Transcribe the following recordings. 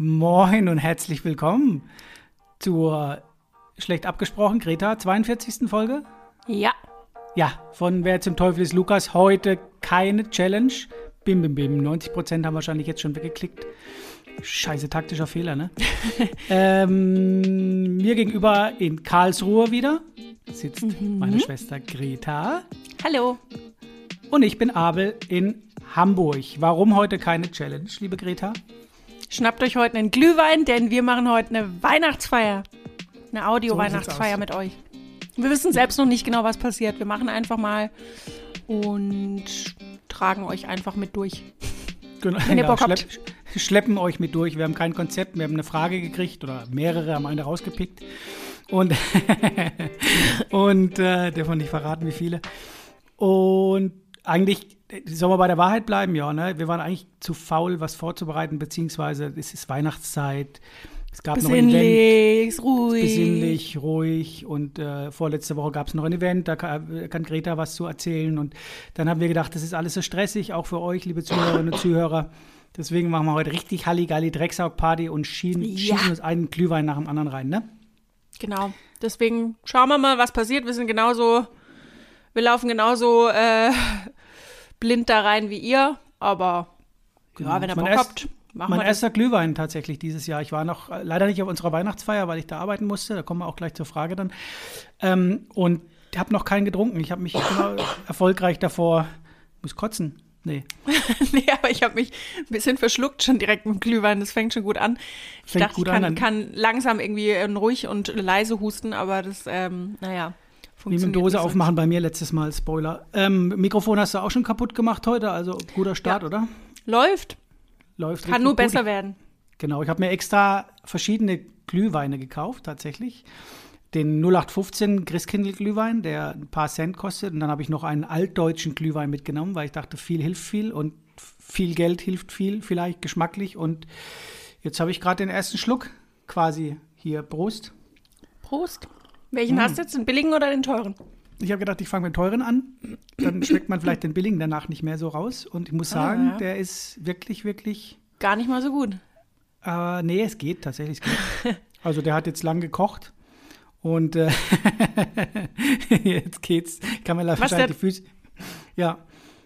Moin und herzlich willkommen zur schlecht abgesprochen Greta 42. Folge. Ja. Ja, von Wer zum Teufel ist Lukas. Heute keine Challenge. Bim, bim, bim. 90 Prozent haben wahrscheinlich jetzt schon weggeklickt. Scheiße taktischer Fehler, ne? ähm, mir gegenüber in Karlsruhe wieder sitzt Mhm. meine Schwester Greta. Hallo. Und ich bin Abel in Hamburg. Warum heute keine Challenge, liebe Greta? Schnappt euch heute einen Glühwein, denn wir machen heute eine Weihnachtsfeier. Eine Audio-Weihnachtsfeier aus. mit euch. Wir wissen selbst noch nicht genau, was passiert. Wir machen einfach mal und tragen euch einfach mit durch. Genau, Wenn ihr Bock habt. schlepp, schleppen euch mit durch. Wir haben kein Konzept, wir haben eine Frage gekriegt oder mehrere haben eine rausgepickt. Und, und äh, darf man nicht verraten, wie viele. Und eigentlich sollen wir bei der Wahrheit bleiben, ja. Ne? Wir waren eigentlich zu faul, was vorzubereiten, beziehungsweise es ist Weihnachtszeit. Es gab noch ein Event. Besinnlich, ruhig. besinnlich, ruhig und äh, vorletzte Woche gab es noch ein Event, da kann, kann Greta was zu erzählen und dann haben wir gedacht, das ist alles so stressig, auch für euch, liebe Zuhörerinnen und Zuhörer. Deswegen machen wir heute richtig Halligalli Drecksaugparty und schieben, Ja. schießen uns einen Glühwein nach dem anderen rein, ne? Genau. Deswegen schauen wir mal, was passiert. Wir sind genauso, wir laufen genauso äh, blind da rein wie ihr. Aber ja, wenn ihr Bock erst- habt, machen Mein erster Glühwein tatsächlich dieses Jahr. Ich war noch äh, leider nicht auf unserer Weihnachtsfeier, weil ich da arbeiten musste. Da kommen wir auch gleich zur Frage dann. Ähm, und habe noch keinen getrunken. Ich habe mich immer erfolgreich davor. Muss kotzen. Nee. nee, aber ich habe mich ein bisschen verschluckt schon direkt mit dem Glühwein. Das fängt schon gut an. Ich Fängt dachte, ich kann, an, kann langsam irgendwie äh, ruhig und leise husten, aber das, ähm, naja, Wie mit funktioniert Dose aufmachen bei mir letztes Mal, Spoiler. Ähm, Mikrofon hast du auch schon kaputt gemacht heute, also guter Start, Ja. oder? Läuft. Läuft Kann nur gut. besser werden. Genau, ich habe mir extra verschiedene Glühweine gekauft, tatsächlich. Den 0815 Christkindl-Glühwein, der ein paar Cent kostet. Und dann habe ich noch einen altdeutschen Glühwein mitgenommen, weil ich dachte, viel hilft viel und viel Geld hilft viel, vielleicht geschmacklich. Und jetzt habe ich gerade den ersten Schluck quasi hier. Prost. Prost. Welchen Mm. hast du jetzt? Den billigen oder den teuren? Ich habe gedacht, ich fange mit dem teuren an. Dann schmeckt man vielleicht den billigen danach nicht mehr so raus. Und ich muss sagen, ja. der ist wirklich, wirklich. Gar nicht mal so gut. Äh, nee, es geht tatsächlich. Es geht. Also der hat jetzt lang gekocht. Und äh, jetzt geht's. Kann man Was, wahrscheinlich der- die Füße. Ja,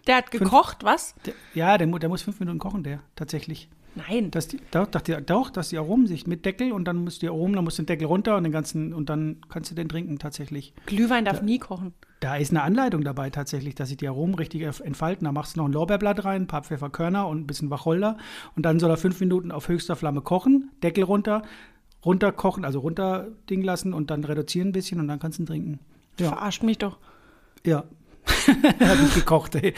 Der hat gekocht, was? der, ja der, der muss fünf Minuten kochen, der tatsächlich. Nein. Dass die, doch, doch, die, doch, dass die Aromen sich mit Deckel und dann muss die Aromen, dann muss den Deckel runter und den ganzen und dann kannst du den trinken tatsächlich. Glühwein darf nie kochen. Da ist eine Anleitung dabei tatsächlich, dass sich die Aromen richtig entfalten. Da machst du noch ein Lorbeerblatt rein, ein paar Pfefferkörner und ein bisschen Wacholder. Und dann soll er fünf Minuten auf höchster Flamme kochen, Deckel runter, runterkochen, also runter Ding lassen und dann reduzieren ein bisschen und dann kannst du ihn trinken. Ja, Verarscht mich doch. ja. Hab ich gekocht, ey.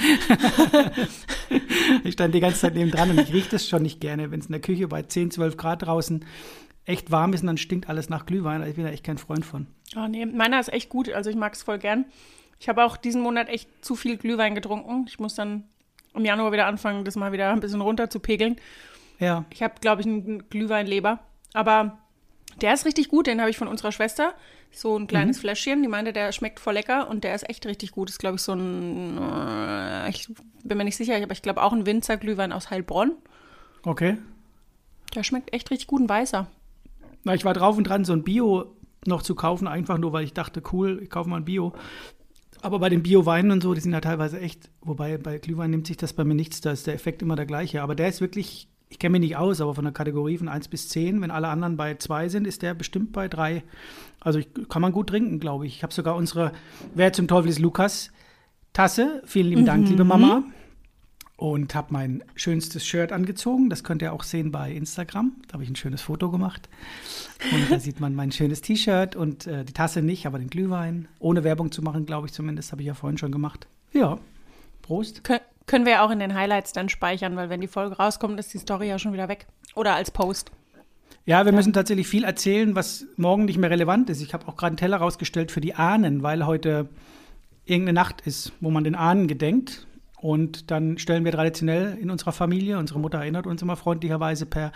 ich stand die ganze Zeit neben dran und ich rieche das schon nicht gerne, wenn es in der Küche bei 10, 12 Grad draußen echt warm ist und dann stinkt alles nach Glühwein. Ich bin da echt kein Freund von. Oh nee, meiner ist echt gut. Also ich mag es voll gern. Ich habe auch diesen Monat echt zu viel Glühwein getrunken. Ich muss dann im Januar wieder anfangen, das mal wieder ein bisschen runter zu pegeln. Ja, Ich habe, glaube ich, einen Glühweinleber. Aber der ist richtig gut. Den habe ich von unserer Schwester. So ein kleines Fläschchen. Die meinte, der schmeckt voll lecker und der ist echt richtig gut. Ist, glaube ich, so ein, äh, ich bin mir nicht sicher, aber ich glaube auch ein Winzer-Glühwein aus Heilbronn. okay. Der schmeckt echt richtig gut, ein weißer. Na, ich war drauf und dran, so ein Bio noch zu kaufen, einfach nur, weil ich dachte, cool, ich kaufe mal ein Bio. Aber bei den Bio-Weinen und so, die sind ja teilweise echt, wobei bei Glühwein nimmt sich das bei mir nichts, da ist der Effekt immer der gleiche. Aber der ist wirklich, ich kenne mich nicht aus, aber von der Kategorie von 1 bis 10, wenn alle anderen bei 2 sind, ist der bestimmt bei 3. Also ich, kann man gut trinken, glaube ich. Ich habe sogar unsere Wer zum Teufel ist Lukas Tasse. Vielen lieben Dank, liebe Mama. Und habe mein schönstes Shirt angezogen. Das könnt ihr auch sehen bei Instagram. Da habe ich ein schönes Foto gemacht. Und da sieht man mein schönes T-Shirt und äh, die Tasse nicht, aber den Glühwein. Ohne Werbung zu machen, glaube ich zumindest. Habe ich ja vorhin schon gemacht. Ja. Prost. Kön können wir ja auch in den Highlights dann speichern, weil wenn die Folge rauskommt, ist die Story ja schon wieder weg. Oder als Post. Ja, wir müssen tatsächlich viel erzählen, was morgen nicht mehr relevant ist. Ich habe auch gerade einen Teller rausgestellt für die Ahnen, weil heute irgendeine Nacht ist, wo man den Ahnen gedenkt. Und dann stellen wir traditionell in unserer Familie, unsere Mutter erinnert uns immer freundlicherweise per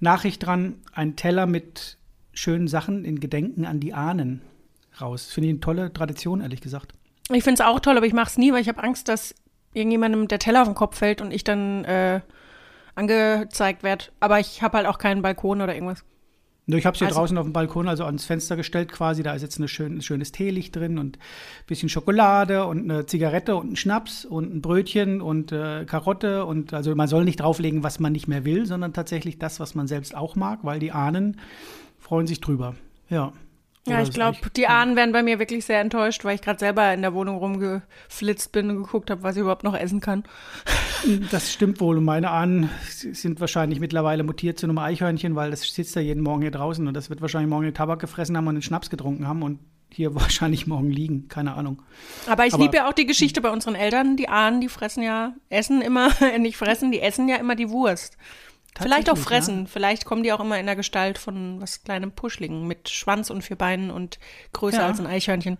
Nachricht dran, einen Teller mit schönen Sachen in Gedenken an die Ahnen raus. Finde ich eine tolle Tradition, ehrlich gesagt. Ich finde es auch toll, aber ich mache es nie, weil ich habe Angst, dass irgendjemandem der Teller auf den Kopf fällt und ich dann äh, angezeigt werde. Aber ich habe halt auch keinen Balkon oder irgendwas. Ich habe es hier Also- draußen auf dem Balkon, also ans Fenster gestellt quasi. Da ist jetzt schön, ein schönes Teelicht drin und ein bisschen Schokolade und eine Zigarette und ein Schnaps und ein Brötchen und äh, Karotte. Und also man soll nicht drauflegen, was man nicht mehr will, sondern tatsächlich das, was man selbst auch mag, weil die Ahnen freuen sich drüber. Ja. Ja, ich glaube, die Ahnen werden bei mir wirklich sehr enttäuscht, weil ich gerade selber in der Wohnung rumgeflitzt bin und geguckt habe, was ich überhaupt noch essen kann. Das stimmt wohl. Und meine Ahnen sind wahrscheinlich mittlerweile mutiert zu einem Eichhörnchen, weil das sitzt ja jeden Morgen hier draußen und das wird wahrscheinlich morgen den Tabak gefressen haben und den Schnaps getrunken haben und hier wahrscheinlich morgen liegen. Keine Ahnung. Aber ich Aber- liebe ja auch die Geschichte bei unseren Eltern. Die Ahnen, die fressen ja, essen immer, nicht fressen, die essen ja immer die Wurst. Vielleicht auch fressen. Vielleicht kommen die auch immer in der Gestalt von was kleinem Puschlingen mit Schwanz und vier Beinen und größer Ja. als ein Eichhörnchen.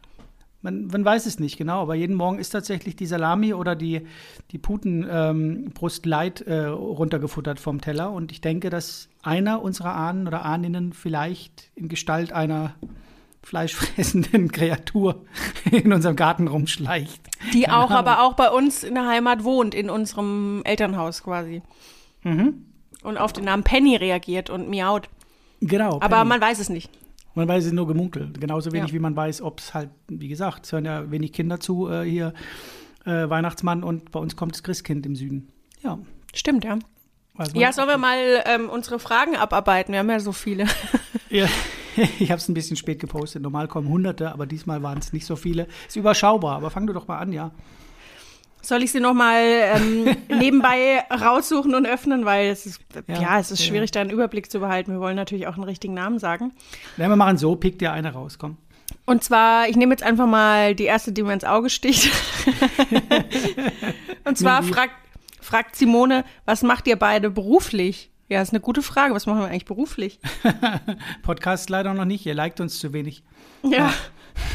Man, man weiß es nicht genau, aber jeden Morgen ist tatsächlich die Salami oder die, die Putenbrust Light äh, runtergefuttert vom Teller. Und ich denke, dass einer unserer Ahnen oder Ahninnen vielleicht in Gestalt einer fleischfressenden Kreatur in unserem Garten rumschleicht. Die Keine auch, Ahnung. aber auch bei uns in der Heimat wohnt, in unserem Elternhaus quasi. Mhm. Und auf den Namen Penny reagiert und miaut. Genau. Aber Penny. man weiß es nicht. Man weiß es nur gemunkelt. Genauso wenig Ja. wie man weiß, ob es halt, wie gesagt, es hören ja wenig Kinder zu äh, hier, äh, Weihnachtsmann und bei uns kommt das Christkind im Süden. Ja. Stimmt, ja. Ja, sollen wir mal ähm, unsere Fragen abarbeiten? Wir haben ja so viele. Ja, ich habe es ein bisschen spät gepostet. Normal kommen Hunderte, aber diesmal waren es nicht so viele. Ist überschaubar, aber fang du doch mal an, ja. Soll ich sie noch mal ähm, nebenbei raussuchen und öffnen, weil es ist ja, Ja, es ist ja. schwierig, da einen Überblick zu behalten. Wir wollen natürlich auch einen richtigen Namen sagen. Ja, wir machen so, pick dir eine raus, komm. Und zwar, ich nehme jetzt einfach mal die erste, die mir ins Auge sticht. und zwar fragt, fragt Simone, was macht ihr beide beruflich? Ja, ist eine gute Frage. Was machen wir eigentlich beruflich? Podcast leider noch nicht, ihr liked uns zu wenig. Ja,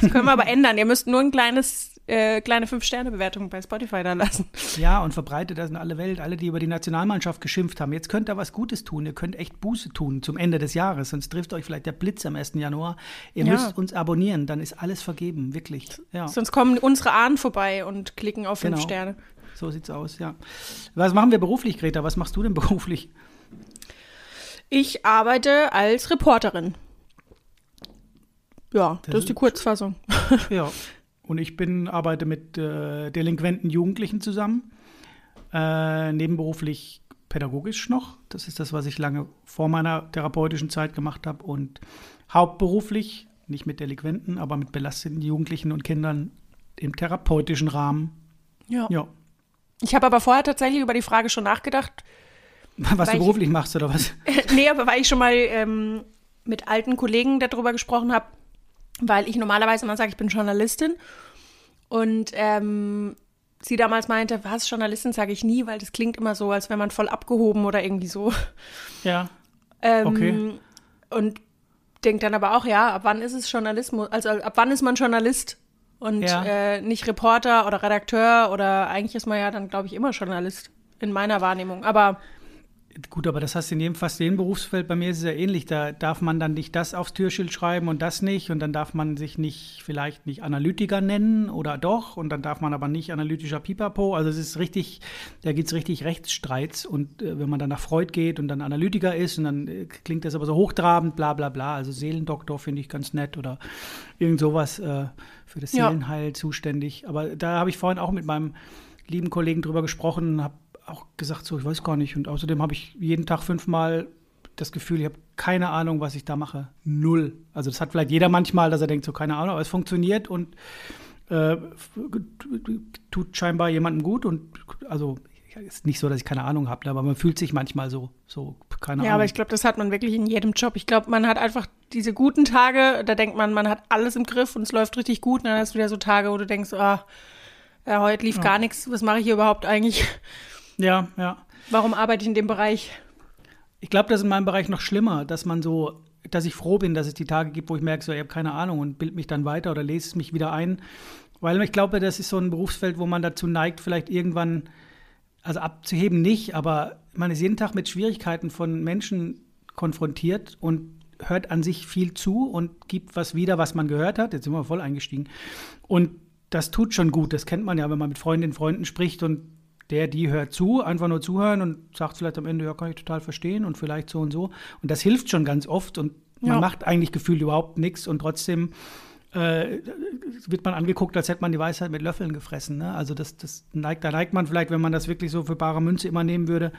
das können wir aber ändern. Ihr müsst nur ein kleines, äh, kleine Fünf-Sterne-Bewertung bei Spotify da lassen. Ja, und verbreitet das in alle Welt, alle, die über die Nationalmannschaft geschimpft haben. Jetzt könnt ihr was Gutes tun, ihr könnt echt Buße tun zum Ende des Jahres, sonst trifft euch vielleicht der Blitz am 1. Januar. Ihr Ja. müsst uns abonnieren, dann ist alles vergeben, wirklich. Ja, Sonst kommen unsere Ahnen vorbei und klicken auf fünf Genau. Sterne. so sieht's aus, ja. Was machen wir beruflich, Greta? Was machst du denn beruflich? Ich arbeite als Reporterin. Ja, das, Das ist die Kurzfassung. Ja. Und ich bin, arbeite mit äh, delinquenten Jugendlichen zusammen. Äh, nebenberuflich pädagogisch noch. Das ist das, was ich lange vor meiner therapeutischen Zeit gemacht habe. Und hauptberuflich, nicht mit Delinquenten, aber mit belasteten Jugendlichen und Kindern im therapeutischen Rahmen. Ja. Ja. Ich habe aber vorher tatsächlich über die Frage schon nachgedacht. Was du ich- beruflich machst oder was? nee, aber weil ich schon mal ähm, mit alten Kollegen darüber gesprochen habe, weil ich normalerweise immer sage, ich bin Journalistin. Und ähm, sie damals meinte, was, Journalistin sage ich nie, weil das klingt immer so, als wäre man voll abgehoben oder irgendwie so. Ja. Ähm, Okay. Und denkt dann aber auch, ja, ab wann ist es Journalismus? Also ab wann ist man Journalist und Ja. äh, nicht Reporter oder Redakteur oder eigentlich ist man ja dann, glaube ich, immer Journalist in meiner Wahrnehmung. Aber Gut, aber das hast du in jedem, fast jedem Berufsfeld. Bei mir ist es ja ähnlich. Da darf man dann nicht das aufs Türschild schreiben und das nicht. Und dann darf man sich nicht, vielleicht nicht Analytiker nennen oder doch. Und dann darf man aber nicht analytischer Pipapo. Also es ist richtig, da gibt es richtig Rechtsstreits. Und äh, wenn man dann nach Freud geht und dann Analytiker ist und dann äh, klingt das aber so hochtrabend, bla bla bla. Also Seelendoktor finde ich ganz nett oder irgend sowas äh, für das Ja. Seelenheil zuständig. Aber da habe ich vorhin auch mit meinem lieben Kollegen drüber gesprochen und habe auch gesagt, so, ich weiß gar nicht. Und außerdem habe ich jeden Tag fünfmal das Gefühl, ich habe keine Ahnung, was ich da mache. Null. Also das hat vielleicht jeder manchmal, dass er denkt, so keine Ahnung, aber es funktioniert und äh, tut scheinbar jemandem gut. Und also ist nicht so, dass ich keine Ahnung habe, aber man fühlt sich manchmal so, so keine ja, Ahnung. aber ich glaube, das hat man wirklich in jedem Job. Ich glaube, man hat einfach diese guten Tage, da denkt man, man hat alles im Griff und es läuft richtig gut. Und dann hast du wieder so Tage, wo du denkst, ah, ja, heute lief Ja. gar nichts. Was mache ich hier überhaupt eigentlich? Ja, ja. Warum arbeite ich in dem Bereich? Ich glaube, das ist in meinem Bereich noch schlimmer, dass man so, dass ich froh bin, dass es die Tage gibt, wo ich merke, so, ich habe keine Ahnung und bild mich dann weiter oder lese es mich wieder ein. Weil ich glaube, das ist so ein Berufsfeld, wo man dazu neigt, vielleicht irgendwann, also abzuheben nicht, aber man ist jeden Tag mit Schwierigkeiten von Menschen konfrontiert und hört an sich viel zu und gibt was wieder, was man gehört hat. Jetzt sind wir voll eingestiegen. Und das tut schon gut. Das kennt man ja, wenn man mit Freundinnen und Freunden spricht und der, die hört zu, einfach nur zuhören und sagt vielleicht am Ende, ja, kann ich total verstehen und vielleicht so und so. Und das hilft schon ganz oft und man Ja. macht eigentlich gefühlt überhaupt nichts und trotzdem äh, wird man angeguckt, als hätte man die Weisheit mit Löffeln gefressen. Ne? Also das, das neigt, da neigt man vielleicht, wenn man das wirklich so für bare Münze immer nehmen würde,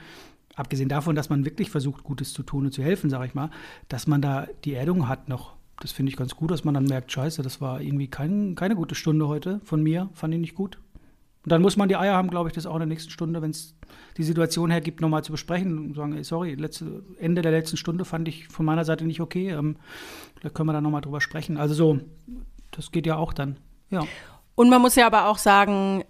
abgesehen davon, dass man wirklich versucht, Gutes zu tun und zu helfen, sage ich mal, dass man da die Erdung hat noch. Das finde ich ganz gut, dass man dann merkt, scheiße, das war irgendwie kein, keine gute Stunde heute von mir, fand ich nicht gut. Und dann muss man die Eier haben, glaube ich, das auch in der nächsten Stunde, wenn es die Situation hergibt, nochmal zu besprechen und sagen, sorry, letzte, Ende der letzten Stunde fand ich von meiner Seite nicht okay. Ähm, vielleicht können wir da nochmal drüber sprechen. Also so, das geht ja auch dann. Ja. Und man muss ja aber auch sagen,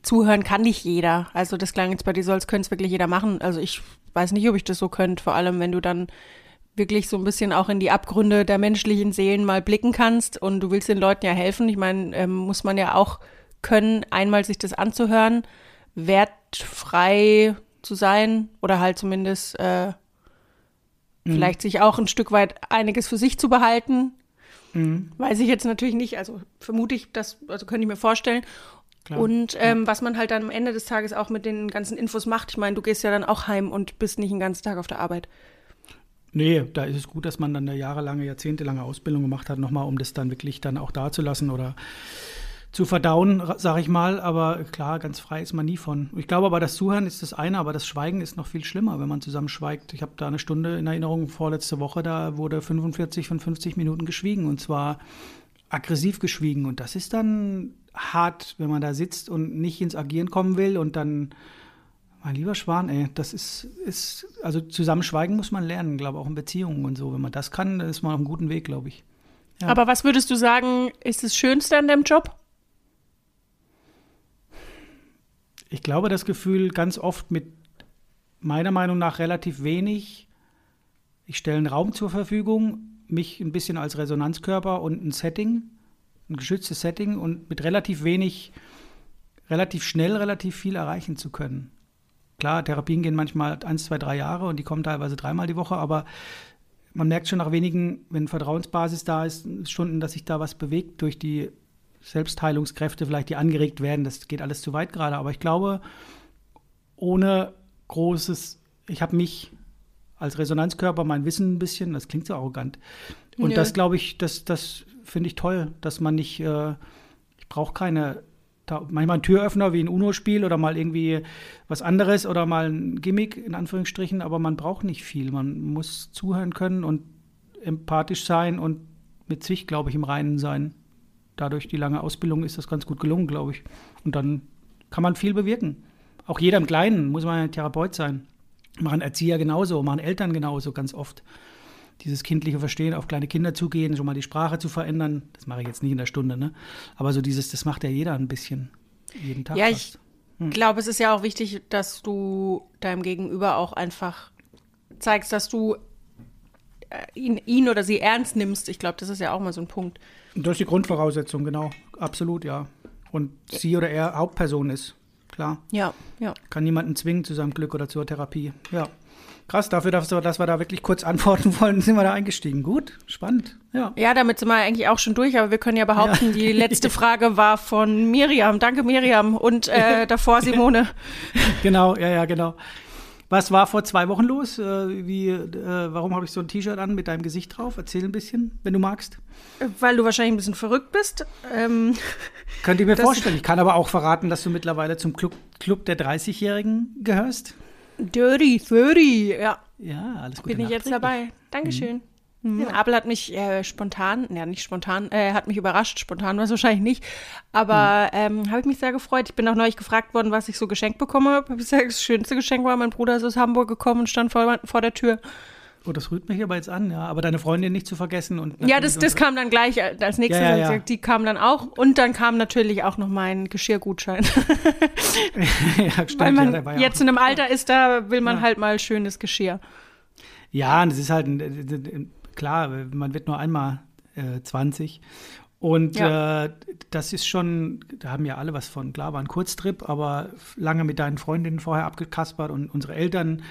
zuhören kann nicht jeder. Also das klang jetzt bei dir so, als könnte es wirklich jeder machen. Also ich weiß nicht, ob ich das so könnte, vor allem wenn du dann wirklich so ein bisschen auch in die Abgründe der menschlichen Seelen mal blicken kannst und du willst den Leuten ja helfen. Ich meine, ähm, muss man ja auch können, einmal sich das anzuhören, wertfrei zu sein oder halt zumindest äh, vielleicht sich auch ein Stück weit einiges für sich zu behalten. Weiß ich jetzt natürlich nicht, also vermute ich, das, also könnte ich mir vorstellen. Klar. Und ähm, was man halt dann am Ende des Tages auch mit den ganzen Infos macht. Ich meine, du gehst ja dann auch heim und bist nicht den ganzen Tag auf der Arbeit. Nee, da ist es gut, dass man dann eine jahrelange, jahrzehntelange Ausbildung gemacht hat, nochmal, um das dann wirklich dann auch dazulassen oder zu verdauen, sage ich mal. Aber klar, ganz frei ist man nie von. Ich glaube aber, das Zuhören ist das eine, aber das Schweigen ist noch viel schlimmer, wenn man zusammen schweigt. Ich habe da eine Stunde in Erinnerung, vorletzte Woche, da wurde 45 von 50 Minuten geschwiegen und zwar aggressiv geschwiegen. Und das ist dann hart, wenn man da sitzt und nicht ins Agieren kommen will und dann mein lieber Schwan, ey, das ist, ist, also zusammen schweigen muss man lernen, glaube auch in Beziehungen und so. Wenn man das kann, dann ist man auf einem guten Weg, glaube ich. Ja. Aber was würdest du sagen, ist das Schönste an deinem Job? Ich glaube, das Gefühl ganz oft mit meiner Meinung nach relativ wenig. Ich stelle einen Raum zur Verfügung, mich ein bisschen als Resonanzkörper und ein Setting, ein geschütztes Setting und mit relativ wenig, relativ schnell relativ viel erreichen zu können. Klar, Therapien gehen manchmal eins, zwei, drei Jahre und die kommen teilweise dreimal die Woche, aber man merkt schon nach wenigen, wenn Vertrauensbasis da ist, Stunden, dass sich da was bewegt durch die Selbstheilungskräfte, vielleicht die angeregt werden. Das geht alles zu weit gerade. Aber ich glaube, ohne großes, ich habe mich als Resonanzkörper, mein Wissen ein bisschen, das klingt so arrogant. Und Nö. das glaube ich, das, das finde ich toll, dass man nicht, äh, ich brauche keine, ta- manchmal ein Türöffner wie ein UNO-Spiel oder mal irgendwie was anderes oder mal ein Gimmick in Anführungsstrichen, aber man braucht nicht viel. Man muss zuhören können und empathisch sein und mit sich, glaube ich, im Reinen sein. Dadurch die lange Ausbildung ist das ganz gut gelungen, glaube ich. Und dann kann man viel bewirken. Auch jeder im Kleinen muss man ein Therapeut sein. Machen Erzieher genauso, machen Eltern genauso ganz oft. Dieses kindliche Verstehen, auf kleine Kinder zugehen, schon mal die Sprache zu verändern. Das mache ich jetzt nicht in der Stunde, ne? Aber so dieses, das macht ja jeder ein bisschen. Jeden Tag Ja, fast. ich glaube, es ist ja auch wichtig, dass du deinem Gegenüber auch einfach zeigst, dass du äh, ihn, ihn oder sie ernst nimmst. Ich glaube, das ist ja auch mal so ein Punkt. Das ist die Grundvoraussetzung, genau. Absolut, ja. Und sie oder er Hauptperson ist. Klar. Ja, ja. Kann niemanden zwingen zu seinem Glück oder zur Therapie. Ja. Krass, dafür, dass wir, dass wir da wirklich kurz antworten wollen, sind wir da eingestiegen. Gut, spannend. Ja. Ja, damit sind wir eigentlich auch schon durch, aber wir können ja behaupten, die letzte Frage war von Miriam. Danke, Miriam. Und äh, davor Simone. Genau, ja, ja, genau. Was war vor zwei Wochen los? Äh, wie, äh, warum habe ich so ein T-Shirt an mit deinem Gesicht drauf? Erzähl ein bisschen, wenn du magst. Weil du wahrscheinlich ein bisschen verrückt bist. Ähm, Könnt ihr mir vorstellen. Ich kann aber auch verraten, dass du mittlerweile zum Club, Club der 30-Jährigen gehörst. dirty, 30. Ja, Ja, alles Gute bin ich jetzt dabei. Dankeschön. Mhm. Abel hat mich äh, spontan, ja nicht spontan, äh, hat mich überrascht. Spontan war es wahrscheinlich nicht. Aber ähm, habe ich mich sehr gefreut. Ich bin auch neulich gefragt worden, was ich so geschenkt bekommen habe. Habe ich gesagt, das schönste Geschenk war, mein Bruder ist aus Hamburg gekommen und stand vor, vor der Tür. Oh, das rührt mich aber jetzt an, ja. Aber deine Freundin nicht zu vergessen. Und Ja, das, das kam dann gleich äh, als nächstes. Ja, ja, ja. Die kam dann auch. Und dann kam natürlich auch noch mein Geschirrgutschein. ja, stimmt, Weil man jetzt in einem Alter ist, da will man halt mal schönes Geschirr. Ja, und es ist halt, ein, äh, klar, man wird nur einmal äh, 20. Und Ja. äh, das ist schon, da haben ja alle was von. Klar, war ein Kurztrip, aber lange mit deinen Freundinnen vorher abgekaspert und unsere Eltern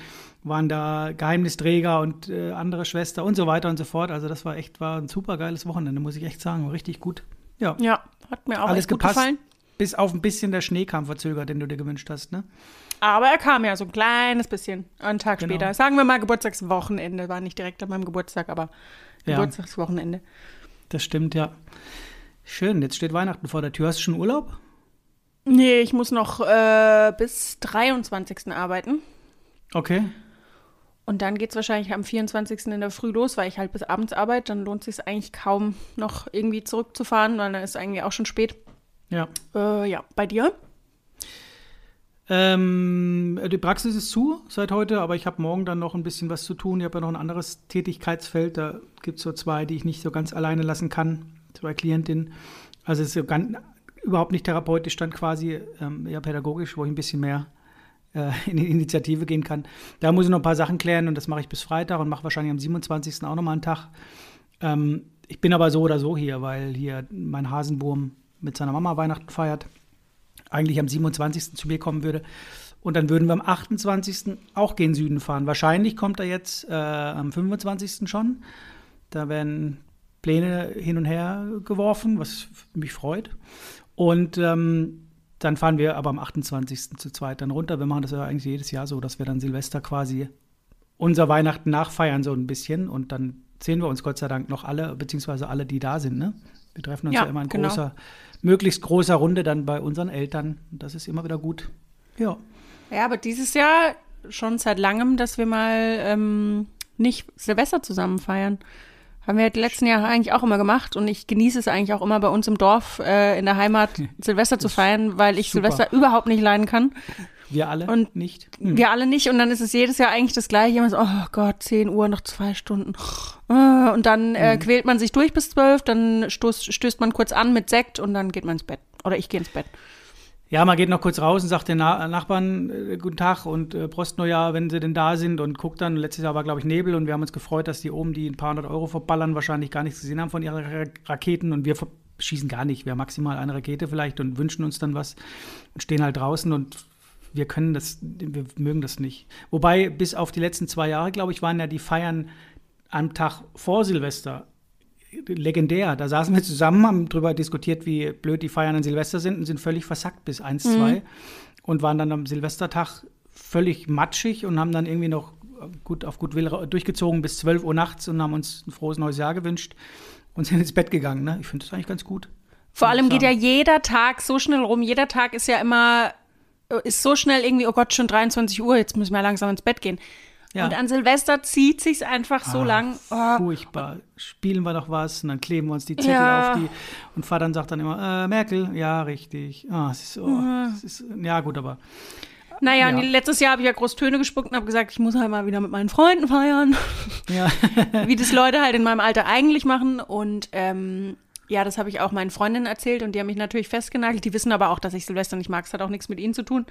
waren da Geheimnisträger und äh, andere Schwester und so weiter und so fort. Also das war echt, war ein super geiles Wochenende, muss ich echt sagen. War richtig gut. Ja. Ja, hat mir auch Alles gepasst. gefallen. bis auf ein bisschen der Schnee kam verzögert, den du dir gewünscht hast, ne? Aber er kam ja so ein kleines bisschen, einen Tag Genau. später. Sagen wir mal Geburtstagswochenende. War nicht direkt an meinem Geburtstag, aber Ja. Geburtstagswochenende. Das stimmt, ja. Schön, jetzt steht Weihnachten vor der Tür. Hast du schon Urlaub? Nee, ich muss noch äh, bis 23. arbeiten. Okay. Und dann geht es wahrscheinlich am 24. in der Früh los, weil ich halt bis abends arbeite. Dann lohnt es sich eigentlich kaum noch irgendwie zurückzufahren, weil dann ist eigentlich auch schon spät. Ja. Äh, ja, bei dir? Ähm, die Praxis ist zu seit heute, aber ich habe morgen dann noch ein bisschen was zu tun. Ich habe ja noch ein anderes Tätigkeitsfeld. Da gibt es so zwei, die ich nicht so ganz alleine lassen kann. Zwei Klientinnen. Also es ist so ganz, überhaupt nicht therapeutisch dann quasi, ähm, eher pädagogisch, wo ich ein bisschen mehr äh, in die Initiative gehen kann. Da muss ich noch ein paar Sachen klären und das mache ich bis Freitag und mache wahrscheinlich am 27. auch nochmal einen Tag. Ähm, ich bin aber so oder so hier, weil hier mein Hasenwurm mit seiner Mama Weihnachten feiert eigentlich am 27. zu mir kommen würde. Und dann würden wir am 28. auch gen Süden fahren. Wahrscheinlich kommt er jetzt äh, am 25. schon. Da werden Pläne hin und her geworfen, was mich freut. Und ähm, dann fahren wir aber am 28. zu zweit dann runter. Wir machen das ja eigentlich jedes Jahr so, dass wir dann Silvester quasi unser Weihnachten nachfeiern, so ein bisschen. Und dann sehen wir uns Gott sei Dank noch alle, beziehungsweise alle, die da sind. Ne? Wir treffen uns ja, Ja, immer in genau. großer, möglichst großer Runde dann bei unseren Eltern. Und das ist immer wieder gut. Ja. Ja, aber dieses Jahr schon seit langem, dass wir mal ähm, nicht Silvester zusammen feiern. Haben wir die letzten Jahre eigentlich auch immer gemacht und ich genieße es eigentlich auch immer bei uns im Dorf äh, in der Heimat Silvester zu feiern, weil ich super. Silvester überhaupt nicht leiden kann. Wir alle Und nicht. Hm. Wir alle nicht und dann ist es jedes Jahr eigentlich das gleiche. Immer so, oh Gott, 10 Uhr, noch zwei Stunden. Äh, Und dann äh, quält man sich durch bis 12, dann stoßt, stößt man kurz an mit Sekt und dann geht man ins Bett. Oder ich gehe ins Bett. Ja, man geht noch kurz raus und sagt den Na Nachbarn äh, guten Tag und äh, Prost Neujahr, wenn sie denn da sind und guckt dann. Letztes Jahr war, glaube ich, Nebel und wir haben uns gefreut, dass die oben, die ein paar hundert Euro verballern, wahrscheinlich gar nichts gesehen haben von ihren Ra Raketen und wir schießen gar nicht. Wir haben maximal eine Rakete vielleicht und wünschen uns dann was und stehen halt draußen und wir können das, wir mögen das nicht. Wobei, bis auf die letzten zwei Jahre, glaube ich, waren ja die Feiern am Tag vor Silvester legendär. Da saßen wir zusammen, haben drüber diskutiert, wie blöd die Feiern an Silvester sind und sind völlig versackt bis 1, 2 und waren dann am Silvestertag völlig matschig und haben dann irgendwie noch gut auf gut Will durchgezogen bis 12 Uhr nachts und haben uns ein frohes neues Jahr gewünscht und sind ins Bett gegangen. Ne? Ich finde das eigentlich ganz gut. Vor allem geht ja jeder Tag so schnell rum. Jeder Tag ist ja immer, ist so schnell irgendwie, oh Gott, schon 23 Uhr, jetzt müssen wir langsam ins Bett gehen. Ja. Und an Silvester zieht sich's einfach so Ah, lang. Oh, Furchtbar. Spielen wir doch was und dann kleben wir uns die Zettel Ja. auf die. Und Vater sagt dann immer, äh, Merkel, ja, richtig. Ah, es ist so, es ist, ja, gut, aber naja, Ja. letztes Jahr habe ich ja groß Töne gespuckt und habe gesagt, ich muss halt mal wieder mit meinen Freunden feiern. ja. wie das Leute halt in meinem Alter eigentlich machen. Und ähm, ja, das habe ich auch meinen Freundinnen erzählt und die haben mich natürlich festgenagelt. Die wissen aber auch, dass ich Silvester nicht mag. Es hat auch nichts mit ihnen zu tun.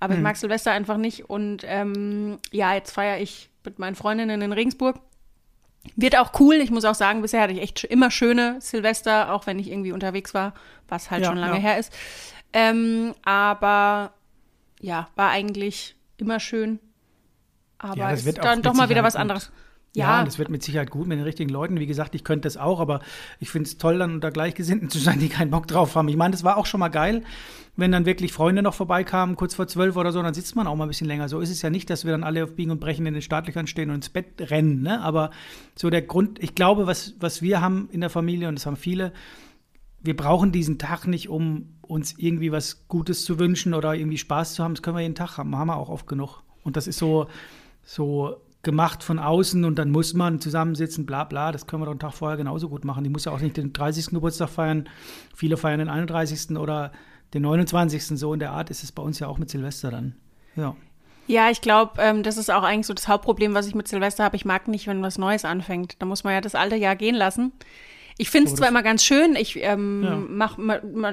Aber ich mag Silvester einfach nicht. Und ähm, ja, jetzt feiere ich mit meinen Freundinnen in Regensburg. Wird auch cool. Ich muss auch sagen, bisher hatte ich echt immer schöne Silvester, auch wenn ich irgendwie unterwegs war, was halt Ja, schon lange ja. her ist. Ähm, aber ja, war eigentlich immer schön. Aber Ja, es wird ist dann doch mal wieder was gut. Ja, Ja, das wird mit Sicherheit gut mit den richtigen Leuten. Wie gesagt, ich könnte das auch, aber ich finde es toll, dann unter Gleichgesinnten zu sein, die keinen Bock drauf haben. Ich meine, das war auch schon mal geil, wenn dann wirklich Freunde noch vorbeikamen, kurz vor zwölf oder so, dann sitzt man auch mal ein bisschen länger. So ist es ja nicht, dass wir dann alle auf Biegen und Brechen in den Startlöchern stehen und ins Bett rennen, ne? Aber so der Grund, ich glaube, was, was wir haben in der Familie, und das haben viele, wir brauchen diesen Tag nicht, um uns irgendwie was Gutes zu wünschen oder irgendwie Spaß zu haben. Das können wir jeden Tag haben, haben wir auch oft genug. Und das ist so, so gemacht von außen und dann muss man zusammensitzen, bla bla. Das können wir doch einen Tag vorher genauso gut machen. Die muss ja auch nicht den 30. Geburtstag feiern. Viele feiern den 31. oder den 29. So in der Art ist es bei uns ja auch mit Silvester dann. Ja. Ja, ich glaube, ähm, das ist auch eigentlich so das Hauptproblem, was ich mit Silvester habe. Ich mag nicht, wenn was Neues anfängt. Da muss man ja das alte Jahr gehen lassen. Ich finde es zwar immer ganz schön, ich ähm, Ja. mache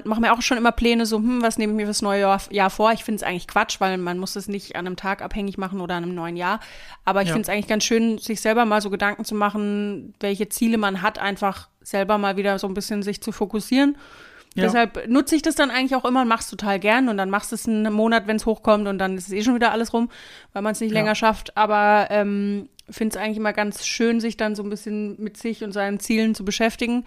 mach mir auch schon immer Pläne, so, hm, was nehme ich mir fürs neue Jahr, Jahr vor? Ich finde es eigentlich Quatsch, weil man muss es nicht an einem Tag abhängig machen oder an einem neuen Jahr. Aber ich Ja. finde es eigentlich ganz schön, sich selber mal so Gedanken zu machen, welche Ziele man hat, einfach selber mal wieder so ein bisschen sich zu fokussieren. Ja. Deshalb nutze ich das dann eigentlich auch immer und mach's total gern und dann machst du es einen Monat, wenn es hochkommt und dann ist es eh schon wieder alles rum, weil man es nicht Ja. länger schafft. Aber ähm, finde es eigentlich immer ganz schön, sich dann so ein bisschen mit sich und seinen Zielen zu beschäftigen.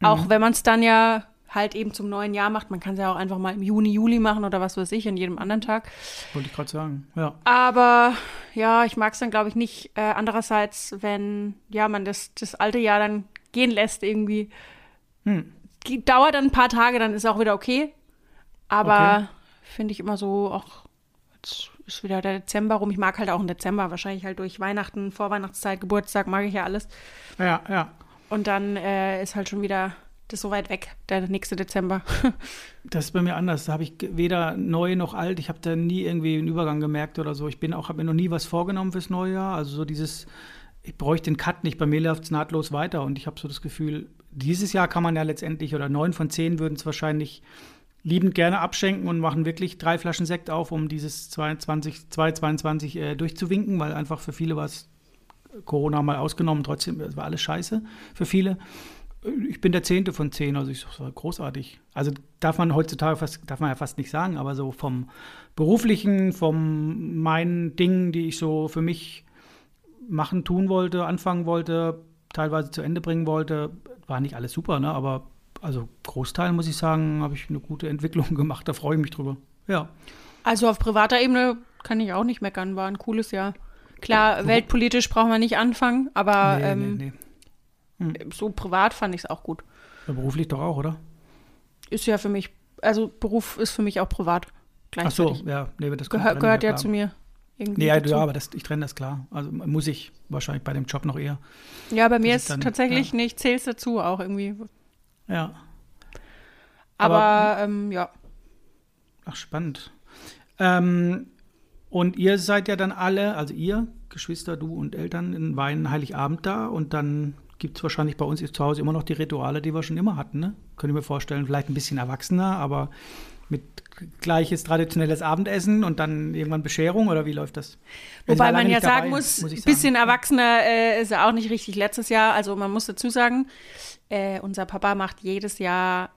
Mhm. Auch wenn man es dann ja halt eben zum neuen Jahr macht. Man kann es ja auch einfach mal im Juni, Juli machen oder was weiß ich, an jedem anderen Tag. Wollte ich gerade sagen, ja. Aber ja, ich mag es dann, glaube ich, nicht. Äh, andererseits, wenn ja man das, das alte Jahr dann gehen lässt irgendwie. Hm. Dauert dann ein paar Tage, dann ist auch wieder okay. Aber Okay. finde ich immer so, auch jetzt ist wieder der Dezember rum. Ich mag halt auch im Dezember, wahrscheinlich halt durch Weihnachten, Vorweihnachtszeit, Geburtstag, mag ich ja alles. Ja, ja. Und dann äh, ist halt schon wieder das so weit weg, der nächste Dezember. Das ist bei mir anders. Da habe ich weder neu noch alt. Ich habe da nie irgendwie einen Übergang gemerkt oder so. Ich bin auch, habe mir noch nie was vorgenommen fürs neue Jahr. Also so dieses, ich bräuchte den Cut nicht. Bei mir läuft es nahtlos weiter und ich habe so das Gefühl, dieses Jahr kann man ja letztendlich oder neun von zehn würden es wahrscheinlich liebend gerne abschenken und machen wirklich drei Flaschen Sekt auf, um dieses 22, 2022 äh, durchzuwinken, weil einfach für viele war es Corona mal ausgenommen, trotzdem, es war alles scheiße für viele. Ich bin der Zehnte von zehn, also ich sag, war großartig. Also darf man heutzutage fast, darf man ja fast nicht sagen, aber so vom beruflichen, vom meinen Dingen, die ich so für mich machen, tun wollte, anfangen wollte, teilweise zu Ende bringen wollte, war nicht alles super, ne? Aber also Großteil muss ich sagen, habe ich eine gute Entwicklung gemacht. Da freue ich mich drüber. Ja. Also auf privater Ebene kann ich auch nicht meckern, war ein cooles Jahr. Klar, weltpolitisch brauchen wir nicht anfangen, aber nee, ähm, nee, nee. so privat fand ich es auch gut. Ja, beruflich doch auch, oder? Ist ja für mich, also Beruf ist für mich auch privat Ach so, ja, nee, das Gehör, gehört ja, zu mir. Irgendwie Nee, ja, dazu. ja, aber das, ich trenne das klar. Also muss ich wahrscheinlich bei dem Job noch eher. Ja, bei mir ist dann- tatsächlich nicht, zählst dazu auch irgendwie. Ja. Aber, Aber- ähm, ja. Ach, spannend. Ähm, und ihr seid ja dann alle, also ihr, Geschwister, du und Eltern, in Weinen Heiligabend da und dann gibt es wahrscheinlich bei uns zu Hause immer noch die Rituale, die wir schon immer hatten, ne? Könnte ich mir vorstellen, vielleicht ein bisschen erwachsener, aber mit gleiches traditionelles Abendessen und dann irgendwann Bescherung oder wie läuft das? Wobei man ja nicht dabei, sagen muss, ein sagen. bisschen erwachsener äh, ist er auch nicht richtig letztes Jahr. Also man muss dazu sagen, äh, unser Papa macht jedes Jahr,